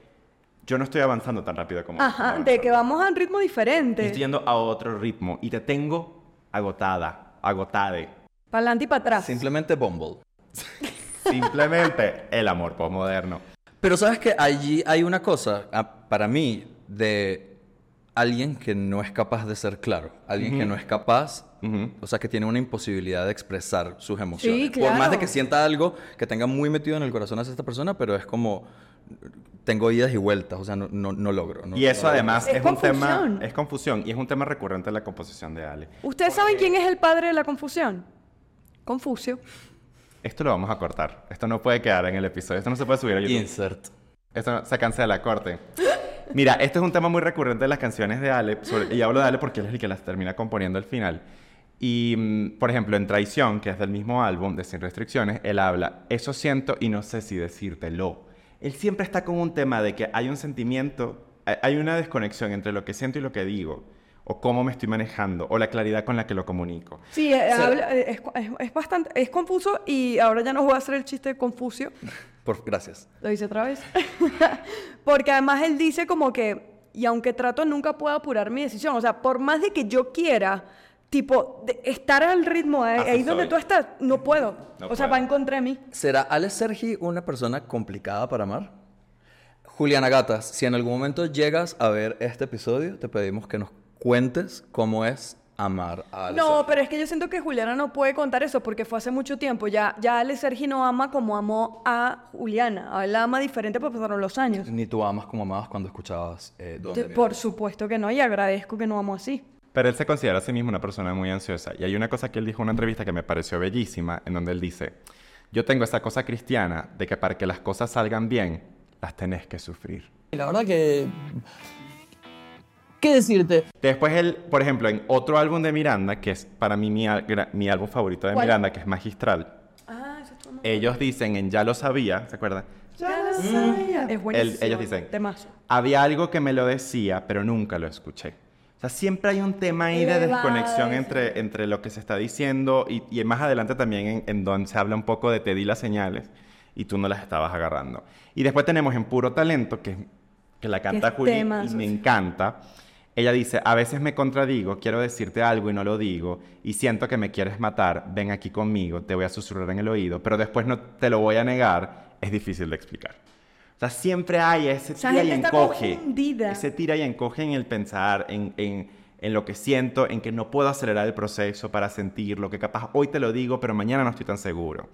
yo no estoy avanzando tan rápido como... Ajá, como de que vamos a un ritmo diferente. estoy yendo a otro ritmo y te tengo agotada, agotade. Para adelante y para atrás. Simplemente Bumble. [LAUGHS] Simplemente el amor postmoderno. Pero sabes que allí hay una cosa, ah, para mí, de alguien que no es capaz de ser claro, alguien que no es capaz, o sea, que tiene una imposibilidad de expresar sus emociones. Sí, Por más claro. de que sienta algo que tenga muy metido en el corazón hacia esta persona, pero es como, tengo idas y vueltas, o sea, no, no, no logro. no- Y eso además Es es, un tema, confusión. es confusión y es un tema recurrente en la composición de Ale. ¿Ustedes saben quién es el padre de la confusión? Confucio. Esto lo vamos a cortar. Esto no puede quedar en el episodio. Esto no se puede subir a YouTube. Insert. Esto no- se cancela la corte. Mira, este es un tema muy recurrente de las canciones de Ale. sobre- y hablo de Ale porque él es el que las termina componiendo al final. Y, mm, por ejemplo, en Traición, que es del mismo álbum, de Sin Restricciones, él habla, eso siento y no sé si decírtelo. Él siempre está con un tema de que hay un sentimiento, hay- hay una desconexión entre lo que siento y lo que digo, o cómo me estoy manejando, o la claridad con la que lo comunico. Sí, eh, sea- habla- eh, es, es- es bastante, es confuso y ahora ya no voy a hacer el chiste de Confucio. [LAUGHS] Por, gracias. Lo hice otra vez. [LAUGHS] Porque además él dice como que, y aunque trato, nunca puedo apurar mi decisión. O sea, por más de que yo quiera, tipo, de estar al ritmo, ahí, Así ahí donde tú estás, no puedo. No o sea, va en contra de mí. ¿Será Ale Sergi una persona complicada para amar? Juliana Gatas, si en algún momento llegas a ver este episodio, te pedimos que nos cuentes cómo es amar a Ale No, Sergi. pero es que yo siento que Juliana no puede contar eso porque fue hace mucho tiempo. Ya, ya Ale Sergi no ama como amó a Juliana. A él la ama diferente porque pasaron los años. Ni tú amas como amabas cuando escuchabas eh, ¿Dónde por supuesto que no, y agradezco que no amo así. Pero él se considera a sí mismo una persona muy ansiosa. Y hay una cosa que él dijo en una entrevista que me pareció bellísima, en donde él dice, yo tengo esa cosa cristiana de que para que las cosas salgan bien, las tenés que sufrir. Y la verdad que... ¿Qué decirte? Después él, por ejemplo, en otro álbum de Miranda, que es para mí mi, mi álbum favorito de ¿Cuál? Miranda, que es Magistral, Ah, ellos dicen en Ya lo sabía, ¿se acuerdan? Es buenísimo. ellos dicen, Temazo. Había algo que me lo decía, pero nunca lo escuché. O sea, siempre hay un tema ahí de desconexión entre, entre lo que se está diciendo y, y más adelante también en, en donde se habla un poco de te di las señales y tú no las estabas agarrando. Y después tenemos en Puro Talento, que, que la canta es Juli y me sí. encanta. Ella dice, a veces me contradigo, quiero decirte algo y no lo digo, y siento que me quieres matar, ven aquí conmigo, te voy a susurrar en el oído, pero después no te lo voy a negar, es difícil de explicar. O sea, siempre hay ese tira y gente está encoge. Ese tira y encoge en el pensar, en, en, en lo que siento, en que no puedo acelerar el proceso para sentirlo, que capaz hoy te lo digo, pero mañana no estoy tan seguro.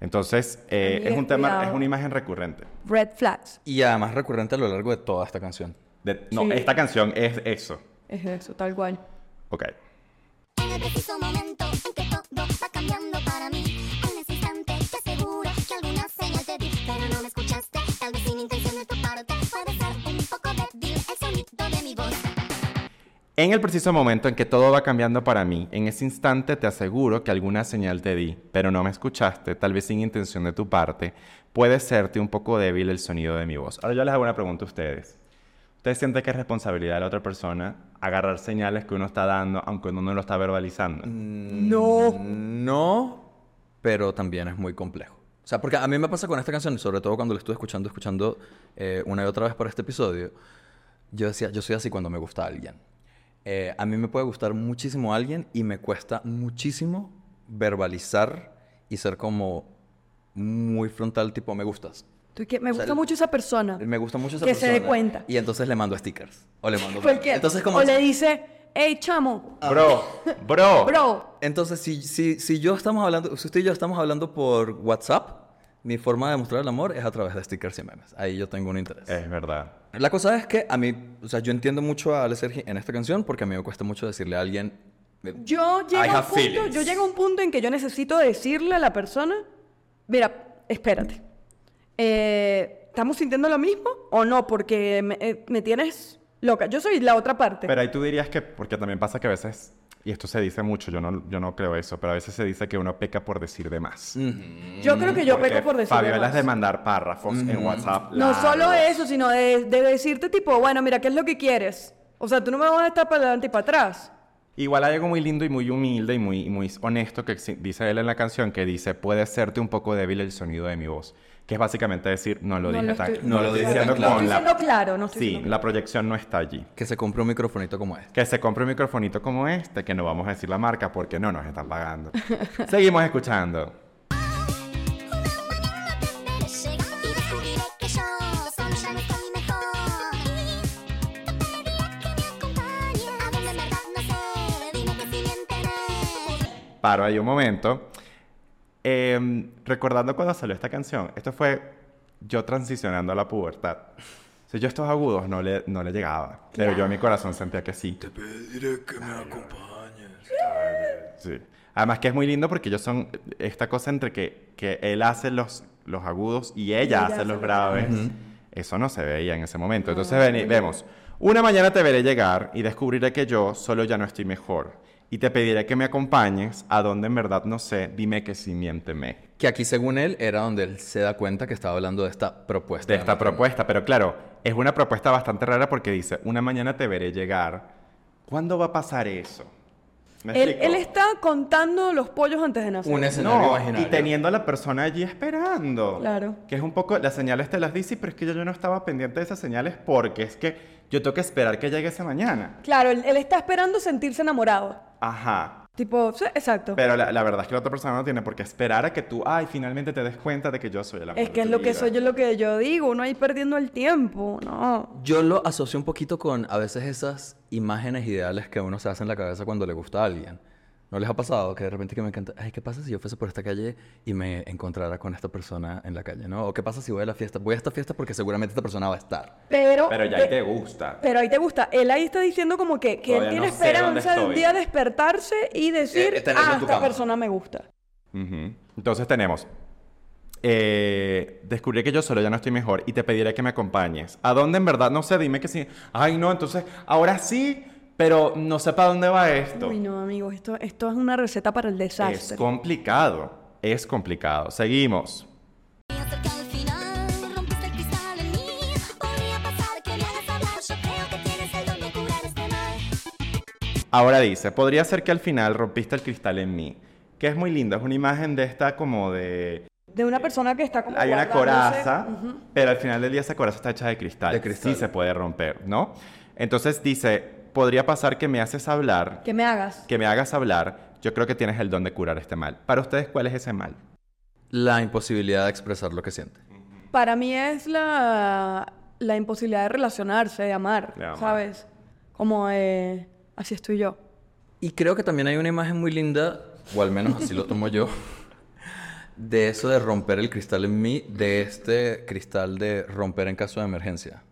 Entonces, eh, es un tema, cuidado. es una imagen recurrente. Red flags. Y además recurrente a lo largo de toda esta canción. De- no, Sí. esta canción es eso. Es eso, tal cual. Ok. En el preciso momento en que todo va cambiando para mí En ese instante te aseguro que alguna señal te di Pero no me escuchaste, tal vez sin intención de tu parte Puede ser un poco débil el sonido de mi voz En el preciso momento en que todo va cambiando para mí, en ese instante te aseguro que alguna señal te di, pero no me escuchaste, tal vez sin intención de tu parte, puede serte un poco débil el sonido de mi voz. Ahora yo les hago una pregunta a ustedes. ¿Ustedes sienten que es responsabilidad de la otra persona agarrar señales que uno está dando aunque uno no lo está verbalizando? No. No, pero también es muy complejo. O sea, porque a mí me pasa con esta canción, sobre todo cuando la estuve escuchando, escuchando eh, una y otra vez por este episodio, yo decía, yo soy así cuando me gusta alguien. Eh, a mí me puede gustar muchísimo alguien y me cuesta muchísimo verbalizar y ser como muy frontal, tipo, me gustas. Tú que- me O sea, gusta mucho esa persona. Me gusta mucho esa Que se persona. dé cuenta. Y entonces le mando stickers. O le mando... Entonces como... O le dice, hey, chamo, Bro, bro. [LAUGHS] bro. Entonces, si, si, si yo estamos hablando, si usted y yo estamos hablando por WhatsApp, mi forma de mostrar el amor es a través de stickers y memes. Ahí yo tengo un interés. Es verdad. La cosa es que a mí, o sea, yo entiendo mucho a Ale Sergi en esta canción porque a mí me cuesta mucho decirle a alguien. eh, Yo llego, I a un have punto, feelings. yo llego a un punto en que yo necesito decirle a la persona, mira, espérate, eh, ¿estamos sintiendo lo mismo o no? Porque me, eh, me tienes loca. Yo soy la otra parte. Pero ahí tú dirías que, porque también pasa que a veces y esto se dice mucho, yo no, yo no creo eso, pero a veces se dice que uno peca por decir de más. Yo creo que yo Porque peco por decir de Fabiola es más. de mandar párrafos en WhatsApp. No solo eso, sino de, de decirte tipo, bueno, mira, ¿qué es lo que quieres? O sea, tú no me vas a estar para adelante y para atrás. Igual hay algo muy lindo y muy humilde y muy, muy honesto que dice él en la canción que dice, puede serte un poco débil el sonido de mi voz. Que es básicamente decir, no lo No dije lo tan- estoy- no no lo estoy dije diciendo claro. con la... siendo claro, no estoy Sí, la proyección no está allí. Que se compre un microfonito como este. Que se compre un microfonito como este, que no vamos a decir la marca porque no nos están pagando. Seguimos escuchando. Paro ahí un momento. Em, recordando cuando salió esta canción, esto fue yo transicionando a la pubertad. O sea, yo estos agudos no le, no le llegaba, pero yo en mi corazón sentía que sí. pediré que me acompañes. Sí. Además que es muy lindo porque ellos son esta cosa entre que, que él hace los, los agudos y ella, ella hace hace los los graves. Eso no se veía en ese momento. Entonces veni- vemos, una mañana te veré llegar y descubriré que yo solo ya no estoy mejor. Y te pediré que me acompañes a donde en verdad no sé, dime que sí, miénteme. Que aquí, según él, era donde él se da cuenta que estaba hablando de esta propuesta. De esta propuesta, pero claro, es una propuesta bastante rara porque dice, una mañana te veré llegar. ¿Cuándo va a pasar eso? ¿Me Él, está contando los pollos antes de nacer. Un escenario No, imaginario. y teniendo a la persona allí esperando. Claro. Que es un poco, las señales te las dice, pero es que yo, yo no estaba pendiente de esas señales porque es que yo tengo que esperar que llegue esa mañana. Claro, él, él está esperando sentirse enamorado. Ajá. Tipo, sí, exacto. Pero la, la verdad es que la otra persona no tiene por qué esperar a que tú, ay, finalmente te des cuenta de que yo soy el amor es de que es tu lo que vida. soy yo, lo que yo digo, uno ahí perdiendo el tiempo, no. Yo lo asocio un poquito con a veces esas imágenes ideales que uno se hace en la cabeza cuando le gusta a alguien. ¿No les ha pasado que de repente que me encanta, ay, ¿qué pasa si yo fuese por esta calle y me encontrara con esta persona en la calle, ¿no? O qué pasa si voy a la fiesta, voy a esta fiesta porque seguramente esta persona va a estar. Pero, Pero ya ahí te gusta. pero ahí te gusta. Él ahí está diciendo como que, que él Todavía tiene no sé dónde esperanza de un día despertarse y decir, Eh, tenerlo en ah, tu esta cama". persona me gusta. Ujú. Entonces tenemos, eh, descubrí que yo solo ya no estoy mejor y te pediré que me acompañes. ¿A dónde en verdad? No sé, dime que sí. Ay, no, entonces, ahora sí, pero no sé para dónde va esto. Uy, no, amigos, esto, esto es una receta para el Es desastre. complicado, es complicado. Seguimos. Este. Ahora dice, podría ser que al final rompiste el cristal en mí. Que es muy lindo, es una imagen de esta como de... De una persona que está como Hay una coraza, Ujú. pero al final del día esa coraza está hecha de cristal. De cristal. Sí se puede romper, ¿no? Entonces dice, podría pasar que me haces hablar, Que me hagas. que me hagas hablar. Yo creo que tienes el don de curar este mal. Para ustedes, ¿cuál es ese mal? La imposibilidad de expresar lo que siente. Para mí es la, la imposibilidad de relacionarse, de amar, De amar. ¿sabes? Como eh, así estoy yo. Y creo que también hay una imagen muy linda, o al menos así lo tomo yo, de eso de romper el cristal en mí, de este cristal de romper en caso de emergencia.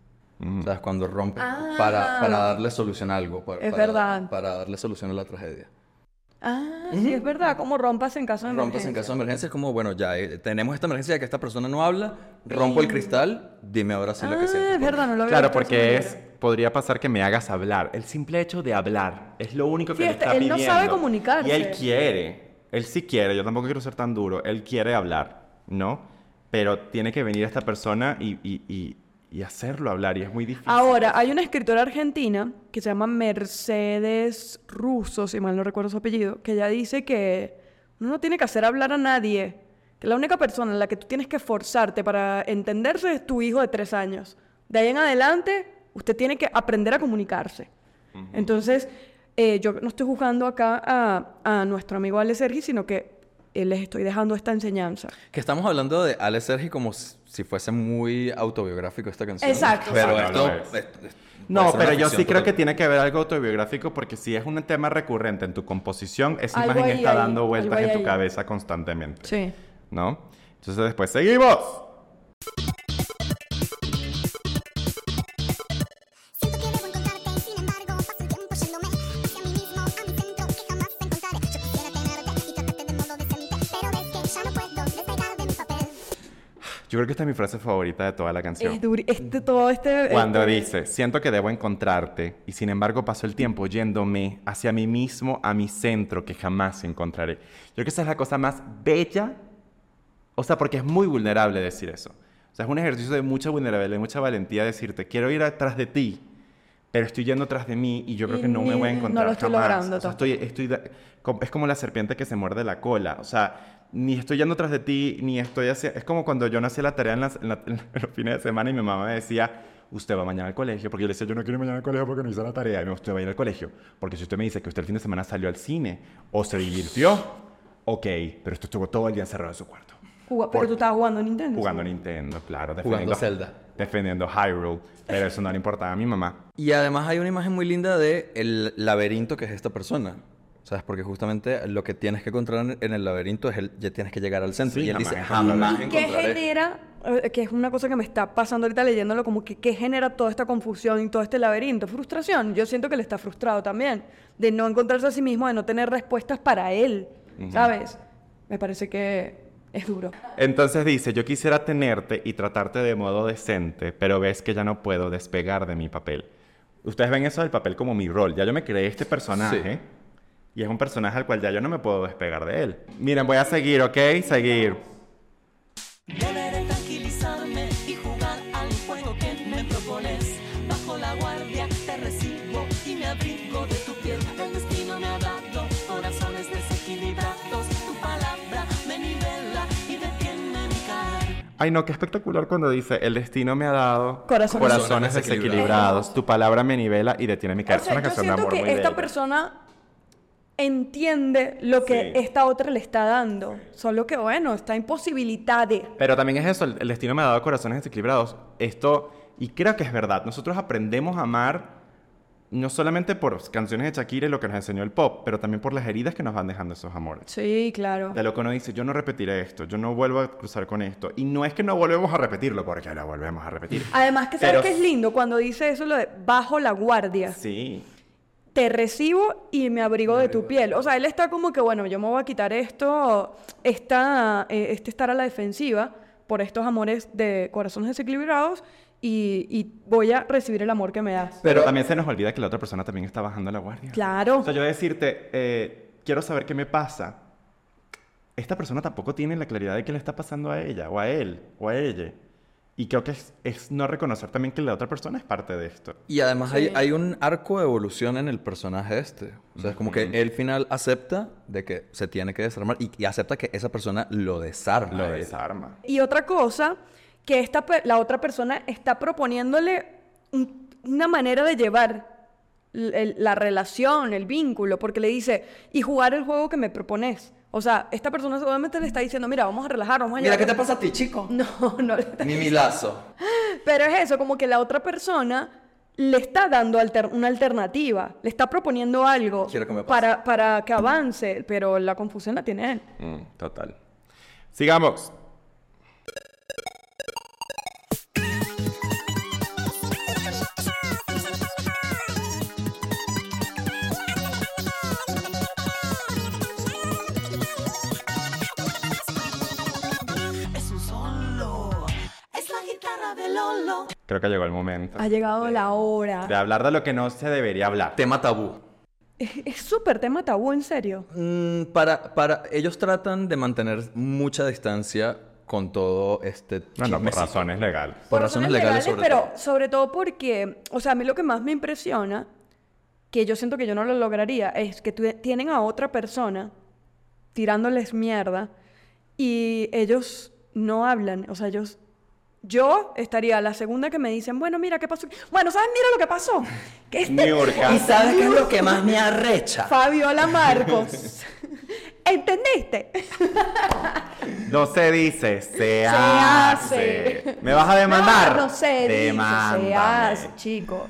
¿Sabes? Cuando rompe para, para darle solución a algo. para- Es para- verdad. Para darle solución a la tragedia. Ah, sí, es verdad, como rompas en caso de Rompas en emergencia. caso de emergencia es como, bueno, ya eh, tenemos esta emergencia de que esta persona no habla, rompo el cristal, dime ahora sí lo que Ah, sientes. es verdad, no lo había Claro, porque es, podría pasar que me hagas hablar. El simple hecho de hablar es lo único que Sí, le este, está él no pidiendo. sabe comunicarse. Y él quiere, él sí quiere, yo tampoco quiero ser tan duro, él quiere hablar, ¿no? Pero tiene que venir esta persona y, y- y- y hacerlo hablar y es muy difícil. Ahora, hay una escritora argentina que se llama Mercedes Russo, si mal no recuerdo su apellido, que ella dice que uno no tiene que hacer hablar a nadie, que la única persona en la que tú tienes que forzarte para entenderse es tu hijo de tres años. De ahí en adelante, usted tiene que aprender a comunicarse. Entonces, eh, yo no estoy juzgando acá a, a nuestro amigo Ale Sergi, sino que les estoy dejando esta enseñanza. Que estamos hablando de Ale Sergi como si fuese muy autobiográfico esta canción. Exacto. Pero No, no esto... es. No, pero yo sí ficción creo que total. tiene que ver algo autobiográfico porque si es un tema recurrente en tu composición, esa Algo imagen ahí está hay, dando vueltas en tu ahí. cabeza constantemente, Sí. ¿no? Entonces después seguimos. Yo creo que esta es mi frase favorita de toda la canción. Es duri- este, todo este... Cuando este- dice, siento que debo encontrarte y sin embargo paso el tiempo yéndome hacia mí mismo, a mi centro que jamás encontraré. Yo creo que esa es la cosa más bella, o sea, porque es muy vulnerable decir eso. O sea, es un ejercicio de mucha vulnerabilidad, de mucha valentía decirte, quiero ir atrás de ti, pero estoy yendo atrás de mí y yo creo Y que no me voy a no encontrar lo estoy jamás. logrando O sea, estoy, estoy es como la serpiente que se muerde la cola. O sea, ni estoy yendo tras de ti, ni estoy hacia... Es como cuando yo no hacía la tarea en, las- en la- en los fines de semana y mi mamá me decía, usted va mañana al colegio, porque yo le decía, yo no quiero ir mañana al colegio porque no hice la tarea. Y me usted va a ir al colegio, porque si usted me dice que usted el fin de semana salió al cine o se divirtió, ok, pero usted estuvo todo el día encerrado en su cuarto. Juga- pero tú estabas jugando Nintendo. Jugando Nintendo, claro. Jugando defendiendo- Zelda. Defendiendo Hyrule, pero eso no le importaba a mi mamá. Y además hay una imagen muy linda de el laberinto que es esta persona. ¿Sabes? Porque justamente lo que tienes que encontrar en- el laberinto es el, ya tienes que llegar al centro. Sí, y él jamás dice, jamás ¿Qué genera, eh, que es una cosa que me está pasando ahorita leyéndolo, como que qué genera toda esta confusión y todo este laberinto? Frustración. Yo siento que él está frustrado también, de no encontrarse a sí mismo, de no tener respuestas para él, ¿sabes? Me parece que es duro. Entonces dice, yo quisiera tenerte y tratarte de modo decente, pero ves que ya no puedo despegar de mi papel. Ustedes ven eso del papel como mi rol. Ya yo me creé este personaje y es un personaje al cual ya yo no me puedo despegar de él. Miren, voy a seguir, ¿ok? Seguir. Deberé tranquilizarme y jugar al juego que me propones. Bajo la guardia te recibo y me abrigo de tu piel. El destino me ha dado corazones desequilibrados. Tu palabra me nivela y detiene mi caer. Ay, no, qué espectacular cuando dice, el destino me ha dado Corazones- corazones desequilibrados. Tu palabra me nivela y detiene mi caer. O Es sea, una yo canción de siento amor que muy esta bella. persona entiende lo que Sí. esta otra le está dando, solo que bueno, está imposibilitada. Pero también es eso, el, destino me ha dado corazones desequilibrados. Esto, y creo que es verdad, nosotros aprendemos a amar no solamente por canciones de Shakira y lo que nos enseñó el pop, pero también por las heridas que nos van dejando esos amores. Sí, claro. De lo que uno dice, yo no repetiré esto, yo no vuelvo a cruzar con esto. Y no es que no volvemos a repetirlo, porque lo volvemos a repetir. Además que sabes Pero- que es lindo cuando dice eso lo de bajo la guardia. Sí. Te recibo y me abrigo de tu piel. O sea, él está como que, bueno, yo me voy a quitar esto, esta, eh, este estar a la defensiva por estos amores de corazones desequilibrados y, y voy a recibir el amor que me das. Pero también se nos olvida que la otra persona también está bajando la guardia. Claro. O sea, yo decirte, eh, quiero saber qué me pasa. Esta persona tampoco tiene la claridad de qué le está pasando a ella, o a él, o a ella. Y creo que es, es no reconocer también que la otra persona es parte de esto. Y además hay, hay un arco de evolución en el personaje este. O sea, es como que él final acepta de que se tiene que desarmar y, y acepta que esa persona lo desarma. Lo desarma. Y otra cosa, que esta, la otra persona está proponiéndole un- una manera de llevar l- el- la relación, el vínculo, porque le dice, y jugar el juego que me propones. O sea, esta persona seguramente le está diciendo, mira, vamos a relajar, vamos a Mira, ¿qué te pasa a ti, chico? [LAUGHS] No, no. le está- Mi milazo. [LAUGHS] Pero es eso, como que la otra persona le está dando alter- una alternativa, le está proponiendo algo Quiero que me pase. para, para que avance, pero la confusión la tiene él. Mm, total. Sigamos. Creo que llegó el momento Ha llegado la hora. de hablar de lo que no se debería hablar. Tema tabú. Es es súper tema tabú, en serio. Mm, para, para, ellos tratan de mantener mucha distancia con todo este Bueno, por razones legales. Por razones legales, sobre pero todo. sobre todo porque, o sea, a mí lo que más me impresiona, que yo siento que yo no lo lograría, es que tienen a otra persona tirándoles mierda y ellos no hablan, o sea, ellos... Yo estaría la segunda que me dicen, bueno, mira, ¿qué pasó? Bueno, ¿sabes? Mira lo que pasó. Que este. ¿Y sabes qué es lo que más me arrecha? Fabiola Marcos. [LAUGHS] ¿Entendiste? No se dice, se, Se hace. hace. ¿Me vas a demandar? No, no se dice, se Demándame. hace, chico.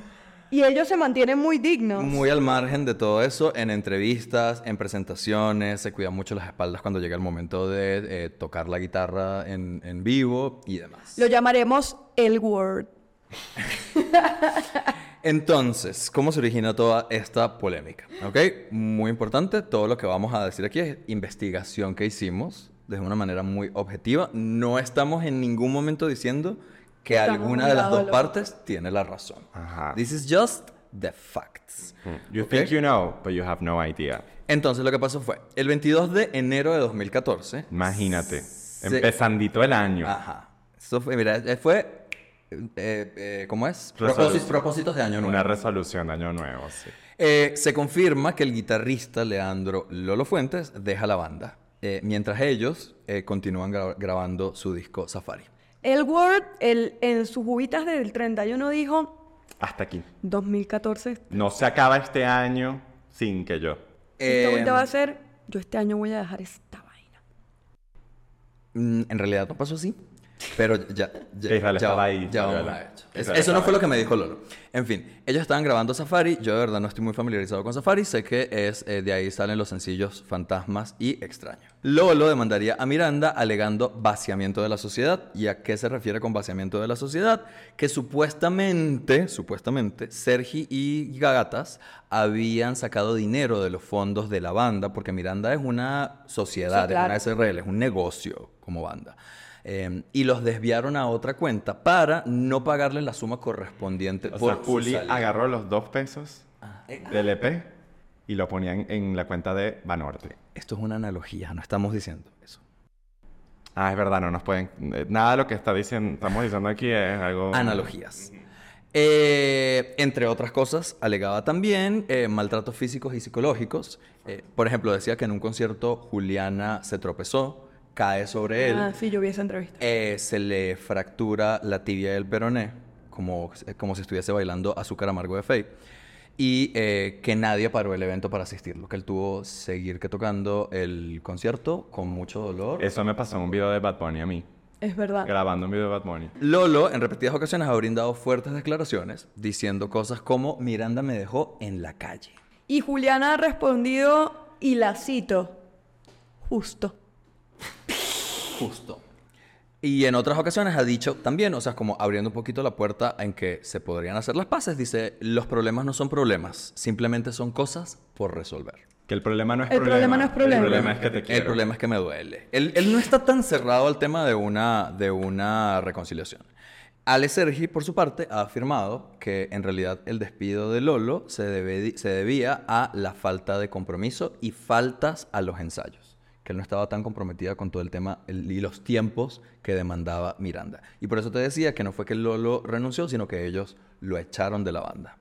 Y ellos se mantienen muy dignos. Muy al margen de todo eso, en entrevistas, en presentaciones, se cuidan mucho las espaldas cuando llega el momento de eh, tocar la guitarra en, en vivo y demás. Lo llamaremos el Word. [LAUGHS] Entonces, ¿cómo se origina toda esta polémica? ¿Ok? Muy importante, todo lo que vamos a decir aquí es investigación que hicimos de una manera muy objetiva. No estamos en ningún momento diciendo que Estamos alguna de las dos del partes tiene la razón. Ajá. This is just the facts. You ¿Ok? think you know, but you have no idea. Entonces lo que pasó fue, el 22 de enero de 2014. Imagínate. se- Empezandito el año. Ajá. Eso fue, mira, eh, fue, eh, eh, ¿cómo es? Propósitos, propósitos de año nuevo. Una resolución de año nuevo, sí. Eh, se confirma que el guitarrista Leandro Lolo Fuentes deja la banda, eh, mientras ellos eh, continúan gra- grabando su disco Safari. El Word, el, en sus juguitas del 31 dijo Hasta aquí. 2014. No se acaba este año sin que yo. Esta Eh, vuelta va a ser, yo este año voy a dejar esta vaina. mm, en realidad no pasó así, pero ya, ya, ya- ahí, ya Israel. vamos a hecho. Es- Israel Eso no fue lo que me dijo Lolo. En fin, ellos estaban grabando Safari. Yo de verdad no estoy muy familiarizado con Safari. Sé que es eh, de ahí salen los sencillos Fantasmas y Extraño. Lolo demandaría a Miranda alegando vaciamiento de la sociedad. ¿Y a qué se refiere con vaciamiento de la sociedad? Que supuestamente, supuestamente, Sergi y Gagatas habían sacado dinero de los fondos de la banda, porque Miranda es una sociedad, Sí, claro. es una SRL, es un negocio como banda. Eh, y los desviaron a otra cuenta para no pagarle la suma correspondiente O por sea, Juli agarró los dos pesos eh, del EP y lo ponían en la cuenta de Banorte. Esto es una analogía, no estamos diciendo eso. Ah, es verdad, no nos pueden. eh, Nada de lo que está diciendo, estamos diciendo aquí es algo. Analogías. Eh, entre otras cosas, alegaba también eh, maltratos físicos y psicológicos. Eh, por ejemplo, decía que en un concierto Juliana se tropezó, cae sobre él, Ah, sí, yo vi esa entrevista. eh, se le fractura la tibia del peroné, como, como si estuviese bailando Azúcar Amargo de Faye. Y eh, que nadie paró el evento para asistirlo, que él tuvo seguir que tocando el concierto con mucho dolor. Eso me pasó en un video de Bad Bunny a mí. Es verdad. Grabando un video de Bad Bunny. Lolo en repetidas ocasiones ha brindado fuertes declaraciones diciendo cosas como Miranda me dejó en la calle. Y Juliana ha respondido, y la cito, justo. Justo. Y en otras ocasiones ha dicho también, o sea, como abriendo un poquito la puerta en que se podrían hacer las paces, dice, los problemas no son problemas, simplemente son cosas por resolver. Que el problema no es El problema. problema no es problema. El problema es que te quiero. El problema es que me duele. Él, él no está tan cerrado al tema de una, de una reconciliación. Ale Sergi, por su parte, ha afirmado que en realidad el despido de Lolo se, debe- se debía a la falta de compromiso y faltas a los ensayos. Que él no estaba tan comprometida con todo el tema el- y los tiempos que demandaba Miranda. Y por eso te decía que no fue que Lolo renunció, sino que ellos lo echaron de la banda.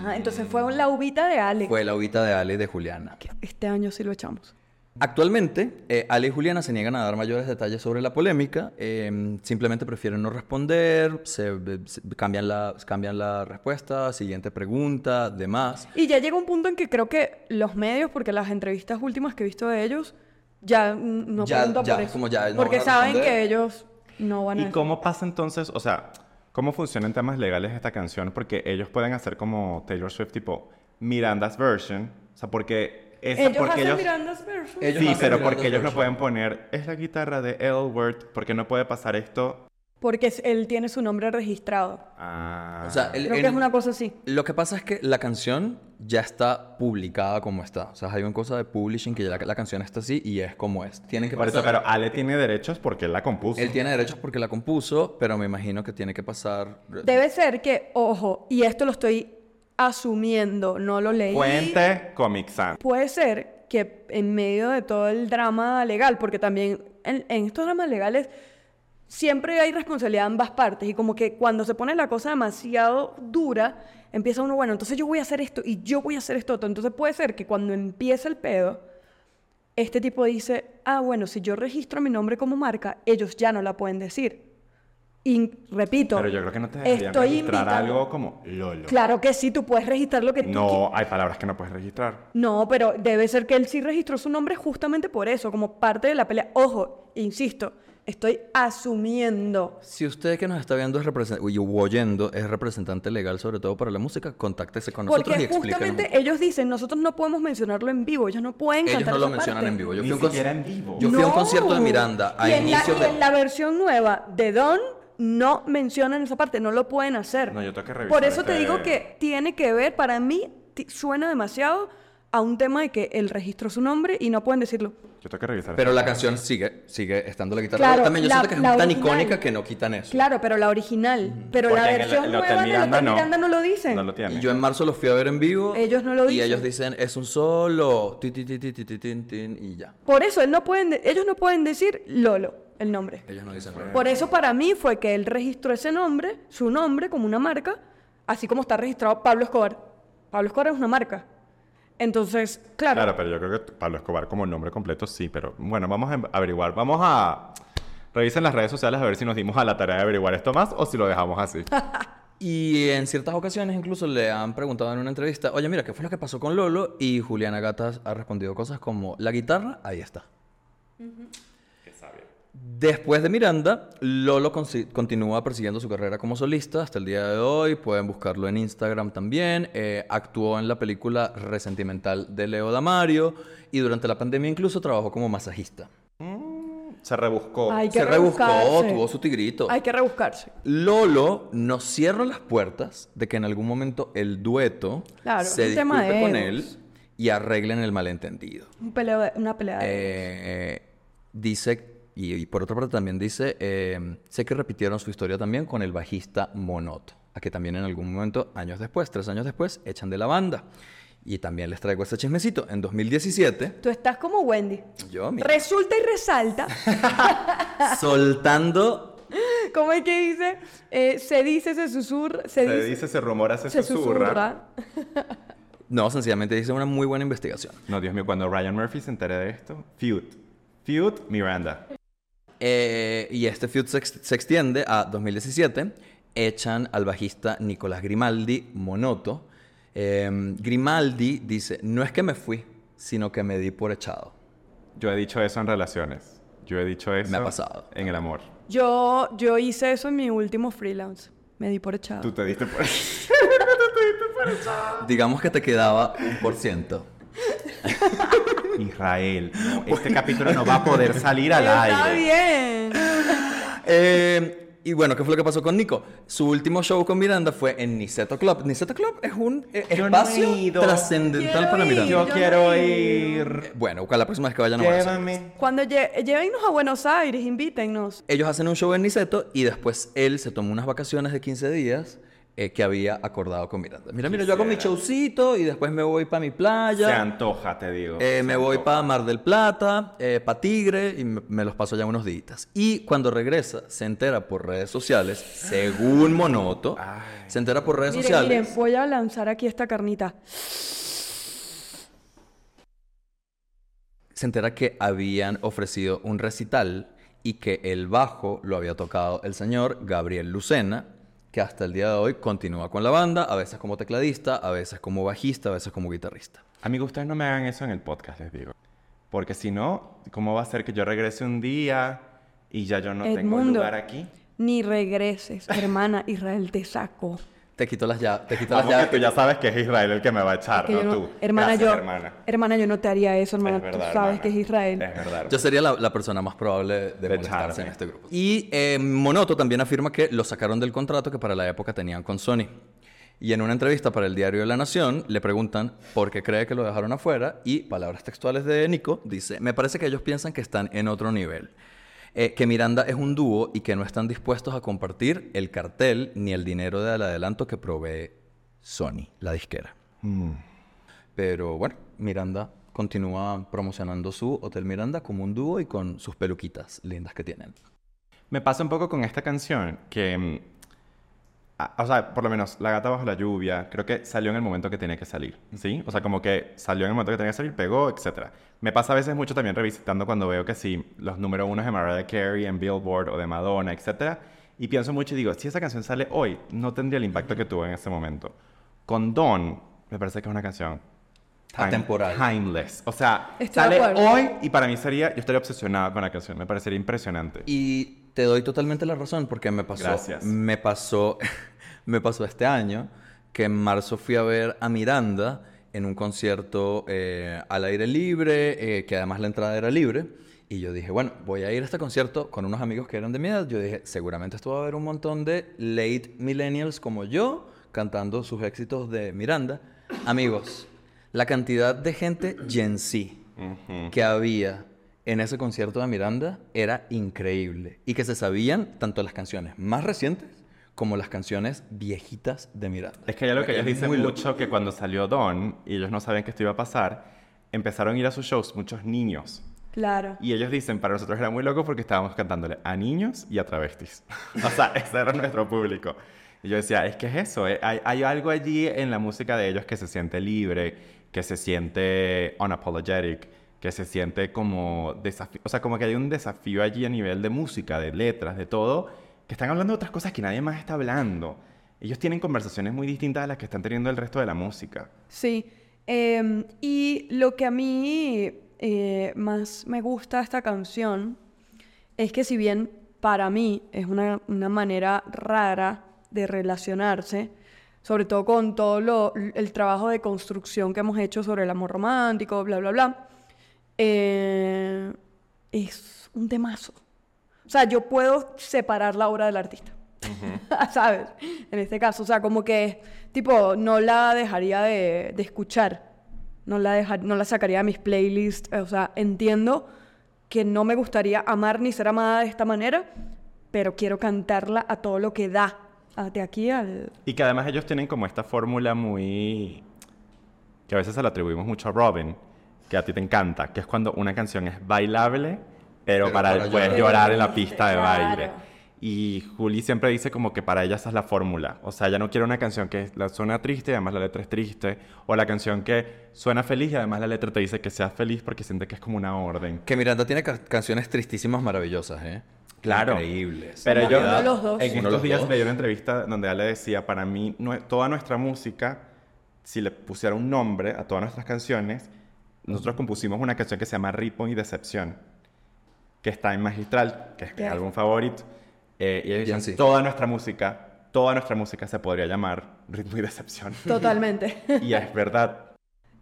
Ajá, entonces fue la ubita de Alex. Fue la ubita de Ale y de Juliana. Este año sí lo echamos. Actualmente, eh, Ale y Juliana se niegan a dar mayores detalles sobre la polémica, eh, simplemente prefieren no responder, se, se- cambian, la, cambian la respuesta, siguiente pregunta, demás. Y ya llega un punto en que creo que los medios, porque las entrevistas últimas que he visto de ellos, ya no Ya- preguntan ya, por eso. como ya no porque saben que ellos no van a... ¿Y cómo pasa entonces? O sea, ¿cómo funciona en temas legales esta canción? Porque ellos pueden hacer como Taylor Swift, tipo Miranda's version. O sea, porque. Esa, ellos porque hacen ellos, Miranda's. Ellos sí, hacen pero Miranda's porque ellos no pueden poner. Es la guitarra de L. Word. Porque no puede pasar esto. Porque él tiene su nombre registrado. Ah. O sea, el- Creo en- que es una cosa así. Lo que pasa es que la canción ya está publicada como está. O sea, hay una cosa de publishing que ya la, la canción está así y es como es. Tienen que Por eso, pasar- pero Ale tiene derechos porque él la compuso. Él tiene derechos porque la compuso, pero me imagino que tiene que pasar... Debe ser que, ojo, y esto lo estoy asumiendo, no lo leí. Fuente Comic Sans. Puede ser que en medio de todo el drama legal, porque también en, en estos dramas legales siempre hay responsabilidad de ambas partes y como que cuando se pone la cosa demasiado dura, empieza uno, bueno, entonces yo voy a hacer esto y yo voy a hacer esto. Entonces puede ser que cuando empieza el pedo, este tipo dice, ah, bueno, si yo registro mi nombre como marca, ellos ya no la pueden decir. Y repito, Pero yo creo que no te estoy registrar invitando- algo como Lolo. Claro que sí, tú puedes registrar lo que tú No, hay palabras que no puedes registrar. no, pero debe ser que él sí registró su nombre justamente por eso, como parte de la pelea. Ojo, insisto, estoy asumiendo. Si usted que nos está viendo es u oyendo es representante legal, sobre todo para la música, contáctese con nosotros y Porque explíquenos. justamente ellos dicen, nosotros no podemos mencionarlo en vivo, ellos no pueden Ellos cantar no lo esa mencionan parte. en vivo. Yo Ni fui, a un en vivo. yo fui a un No. concierto de Miranda a y en, la, inicios y de... en la versión nueva de Don no mencionan esa parte, no lo pueden hacer. No, yo tengo que revisar Por eso te digo que tiene que ver, para mí suena demasiado a un tema de que él registró su nombre y no pueden decirlo. Yo tengo que revisar. Pero la canción sigue, sigue estando la guitarra. Claro, Pero también yo la- siento que es tan original. icónica que no quitan eso. Claro, pero la original. Pero Porque la el- versión el nueva del Miranda Hotel no. Miranda no lo dicen. No lo tiene. Y yo en marzo los fui a ver en vivo. Ellos no lo Y dicen. ellos dicen, es un solo, tin, tin, y ya. Por eso él no pueden de- ellos no pueden decir Lolo, el nombre. Ellos no dicen nada. Por eso para mí fue que él registró ese nombre, su nombre, como una marca, así como está registrado Pablo Escobar. Pablo Escobar es una marca. Entonces, claro, Claro, pero yo creo que Pablo Escobar como nombre completo sí, pero bueno, vamos a averiguar. Vamos a... Revisen las redes sociales a ver si nos dimos a la tarea de averiguar esto más o si lo dejamos así. [LAUGHS] Y en ciertas ocasiones incluso le han preguntado en una entrevista, oye, mira, ¿qué fue lo que pasó con Lolo? Y Juliana Gatas ha respondido cosas como, la guitarra, ahí está. Después de Miranda, Lolo continúa persiguiendo su carrera como solista hasta el día de hoy. Pueden buscarlo en Instagram también. Eh, actuó en la película Resentimental de Leo Damario y durante la pandemia incluso trabajó como masajista. Se rebuscó. Hay que Se rebuscó, tuvo su tigrito. hay que rebuscarse. Lolo nos cierra las puertas de que en algún momento el dueto Claro, se disculpe de con él y arreglen el malentendido. Un peleo de- una pelea de Eh, dice, y, y por otra parte también dice, eh, sé que repitieron su historia también con el bajista Monoto, a que también en algún momento, años después, tres años después, echan de la banda. Y también les traigo este chismecito. En 2017, Tú estás como Wendy. yo, mira, Resulta y resalta, [LAUGHS] soltando ¿cómo es que dice? Eh, se dice, se susurra, se, Se dice, dice, se rumora, se, se susurra. susurra. [LAUGHS] No, sencillamente dice una muy buena investigación. No, Dios mío, cuando Ryan Murphy se entere de esto, feud. Feud, Miranda. Eh, y este feud se, se extiende a 2017. Echan al bajista Nicolás Grimaldi Monoto. Eh, Grimaldi dice, no es que me fui, sino que me di por echado. Yo he dicho eso en relaciones. Yo he dicho eso. Me ha pasado. En el amor. Yo, yo hice eso en mi último freelance. Me di por echado. Tú te diste por [LAUGHS] Digamos que te quedaba un por ciento. Israel. este capítulo no va a poder [LAUGHS] salir al Está aire. bien. Eh, y bueno, ¿qué fue lo que pasó con Nico? Su último show con Miranda fue en Niceto Club. Niceto Club es un eh, no espacio trascendental para ir. Miranda. Yo Yo quiero no ir. Eh, Bueno, la próxima vez que vayan a Buenos Aires. Cuando lle- llévennos a Buenos Aires, invítennos. Ellos hacen un show en Niceto y después él se tomó unas vacaciones de 15 días eh, que había acordado con Miranda. Mira, mira, yo hago mi showcito y después me voy para mi Se playa. antoja, te digo. eh, Se me voy para Mar del Plata, para Tigre y me, me los paso ya unos días. Y cuando regresa, se entera por redes sociales, según Monoto, Ay. se entera por redes Miren, sociales. miren, voy a lanzar aquí esta carnita. se entera que habían ofrecido un recital y que el bajo lo había tocado el señor Gabriel Lucena, que hasta el día de hoy continúa con la banda, a veces como tecladista, a veces como bajista, a veces como guitarrista. Amigos, ustedes no me hagan eso en el podcast, les digo. Porque si no, ¿cómo va a ser que yo regrese un día y ya yo no tengo Edmundo. lugar aquí? Ni regreses, hermana Israel, te saco. Te quito las llaves, te quito las Vamos que llaves. tú ya sabes que es Israel el que me va a echar, Que no, yo tú. hermana, Gracias, yo, hermana. hermana, yo no te haría eso, hermana. Es verdad, Tú sabes hermana. que es Israel. Es verdad. Yo sería la, la persona más probable de, De molestarse echarme. en este grupo. Y eh, Monoto también afirma que lo sacaron del contrato que para la época tenían con Sony. Y en una entrevista para el diario de La Nación le preguntan por qué cree que lo dejaron afuera y palabras textuales de Nico dice, me parece que ellos piensan que están en otro nivel. Eh, que Miranda es un dúo y que no están dispuestos a compartir el cartel ni el dinero del adelanto que provee Sony, la disquera. Mm. Pero bueno, Miranda continúa promocionando su Hotel Miranda como un dúo y con sus peluquitas lindas que tienen. Me pasa un poco con esta canción que... o sea, por lo menos La gata bajo la lluvia, creo que salió en el momento que tenía que salir, ¿sí? O sea, como que salió en el momento que tenía que salir, pegó, etc. Me pasa a veces mucho también revisitando cuando veo que sí, los número unos de Mariah Carey en Billboard o de Madonna, etc. Y pienso mucho y digo, si esa canción sale hoy, no tendría el impacto que tuvo en ese momento. Con Dawn, me parece que es una canción... time- Atemporal. Timeless. O sea, Estoy sale hoy y para mí sería... Yo estaría obsesionada con la canción. Me parecería impresionante. Y te doy totalmente la razón porque me pasó. Gracias. Me pasó, [LAUGHS] me pasó este año que en marzo fui a ver a Miranda en un concierto eh, al aire libre, eh, que además la entrada era libre. Y yo dije, bueno, voy a ir a este concierto con unos amigos que eran de mi edad. Yo dije, seguramente esto va a haber un montón de late millennials como yo cantando sus éxitos de Miranda. Amigos, La cantidad de gente Gen Z Ujú. que había en ese concierto de Miranda era increíble. Y que se sabían tanto las canciones más recientes como las canciones viejitas de Miranda. Es que hay algo que Es ellos dicen muy mucho, que cuando salió Don y ellos no sabían que esto iba a pasar, empezaron a ir a sus shows muchos niños. Claro. Y ellos dicen, para nosotros era muy loco porque estábamos cantándole a niños y a travestis. [LAUGHS] o sea, ese era nuestro público. Y yo decía, es que es eso, eh, hay, hay algo allí en la música de ellos que se siente libre, que se siente unapologetic, que se siente como desafío, o sea, como que hay un desafío allí a nivel de música, de letras, de todo, que están hablando de otras cosas que nadie más está hablando. Ellos tienen conversaciones muy distintas a las que están teniendo el resto de la música. Sí. em, y lo que a mí eh, más me gusta esta canción es que si bien para mí es una, una manera rara de relacionarse, sobre todo con todo lo, el trabajo de construcción que hemos hecho sobre el amor romántico, bla, bla, bla, eh, es un temazo. O sea, yo puedo separar la obra del artista. [LAUGHS] ¿Sabes? En este caso, o sea, como que, tipo, no la dejaría de, de escuchar. No la, deja- no la sacaría de mis playlists. O sea, entiendo que no me gustaría amar ni ser amada de esta manera, pero quiero cantarla a todo lo que da. De aquí al... Y que además ellos tienen como esta fórmula muy... que a veces se la atribuimos mucho a Robin, que a ti te encanta, que es cuando una canción es bailable, pero, Pero para para después llorar. llorar en la pista de Claro. baile. Y Juli siempre dice como que para ella esa es la fórmula. O sea, ella no quiere una canción que la suena triste y además la letra es triste. O la canción que suena feliz y además la letra te dice que seas feliz porque siente que es como una orden. Que Miranda tiene ca- canciones tristísimas maravillosas, ¿eh? Claro. Increíbles. Pero Uno yo de los dos. en Uno de estos los días dos. leí una entrevista donde ella le decía, para mí, toda nuestra música, si le pusiera un nombre a todas nuestras canciones, nosotros compusimos una canción que se llama Ritmo y Decepción, que está en Magistral, que es mi álbum favorito. Eh, y dice, sí. toda nuestra música, toda nuestra música se podría llamar Ritmo y Decepción. [LAUGHS] Totalmente. [LAUGHS] y es verdad,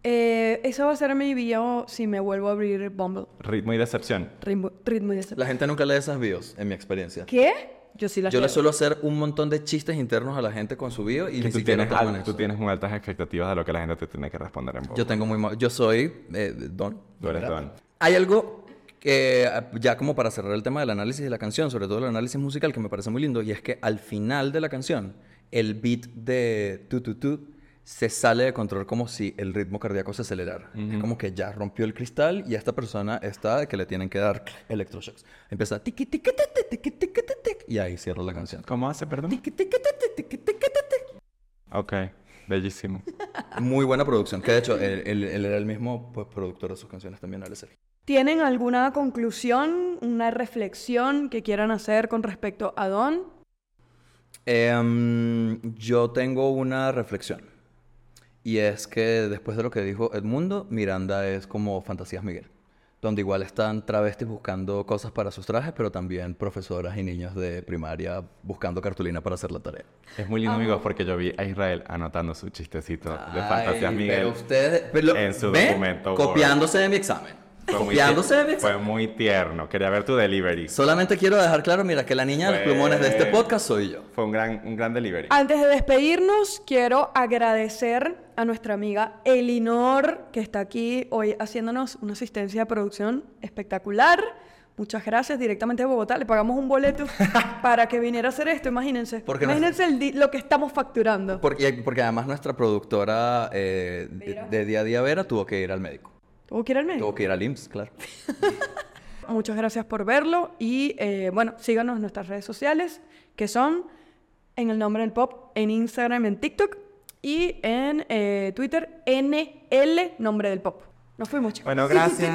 Eh, eso va a ser mi bio si me vuelvo a abrir Bumble. Ritmo y Decepción. Ritmo, ritmo y decepción. La gente nunca lee esas bios, en mi experiencia. ¿Qué? Yo sí la Yo le suelo hacer un montón de chistes internos a la gente con su bio y Que ni tú siquiera tienes, toman al- tú tienes muy altas expectativas de lo que la gente te tiene que responder en voz. Yo tengo muy... Yo soy eh, Don. Tú eres. Don. Hay algo que, eh, ya como para cerrar el tema del análisis de la canción, sobre todo el análisis musical, que me parece muy lindo, y es que al final de la canción, el beat de tu tu tu se sale de control como si el ritmo cardíaco se acelerara. Es como que ya rompió el cristal y esta persona está de que le tienen que dar electroshocks. Empieza tiqui tiqui ti, ti, tiqui tiqui ti, ti, y ahí cierra la canción. ¿Cómo hace, perdón? Tiqui tiqui ti, ti, tiqui tiqui ti, ti. Ok, bellísimo. Muy buena producción, que de hecho él, él- él era el mismo pues, productor de sus canciones también, Alex Sergi. ¿Tienen alguna conclusión, una reflexión que quieran hacer con respecto a Don? Em, yo tengo una reflexión. Y es que después de lo que dijo Edmundo, Miranda es como Fantasías Miguel. Donde igual están travestis buscando cosas para sus trajes, pero también profesoras y niños de primaria buscando cartulina para hacer la tarea. Es muy lindo, amigos, porque yo vi a Israel anotando su chistecito de Ay, Fantasías Miguel. Pero ustedes... pero- en su ¿ven? documento Word. Copiándose de mi examen. Fue muy Copiándose de mi tie- examen. Fue muy tierno. Quería ver tu delivery. Solamente quiero dejar claro, mira, que la niña de los Fue- plumones de este podcast soy yo. Fue un gran, un gran delivery. Antes de despedirnos, quiero agradecer a nuestra amiga Elinor, que está aquí hoy haciéndonos una asistencia de producción espectacular. Muchas gracias, directamente de Bogotá. Le pagamos un boleto [LAUGHS] para que viniera a hacer esto, imagínense. Porque imagínense el lo que estamos facturando. Porque, porque además nuestra productora eh, de, de día a día Vera tuvo que ir al médico. ¿Tuvo que ir al médico? Tuvo que ir al IMSS, claro. [LAUGHS] Muchas gracias por verlo y eh, bueno, síganos en nuestras redes sociales que son en el nombre del pop en Instagram, en TikTok y en eh, Twitter NL nombre del pop. Nos fuimos chicos. Bueno, gracias.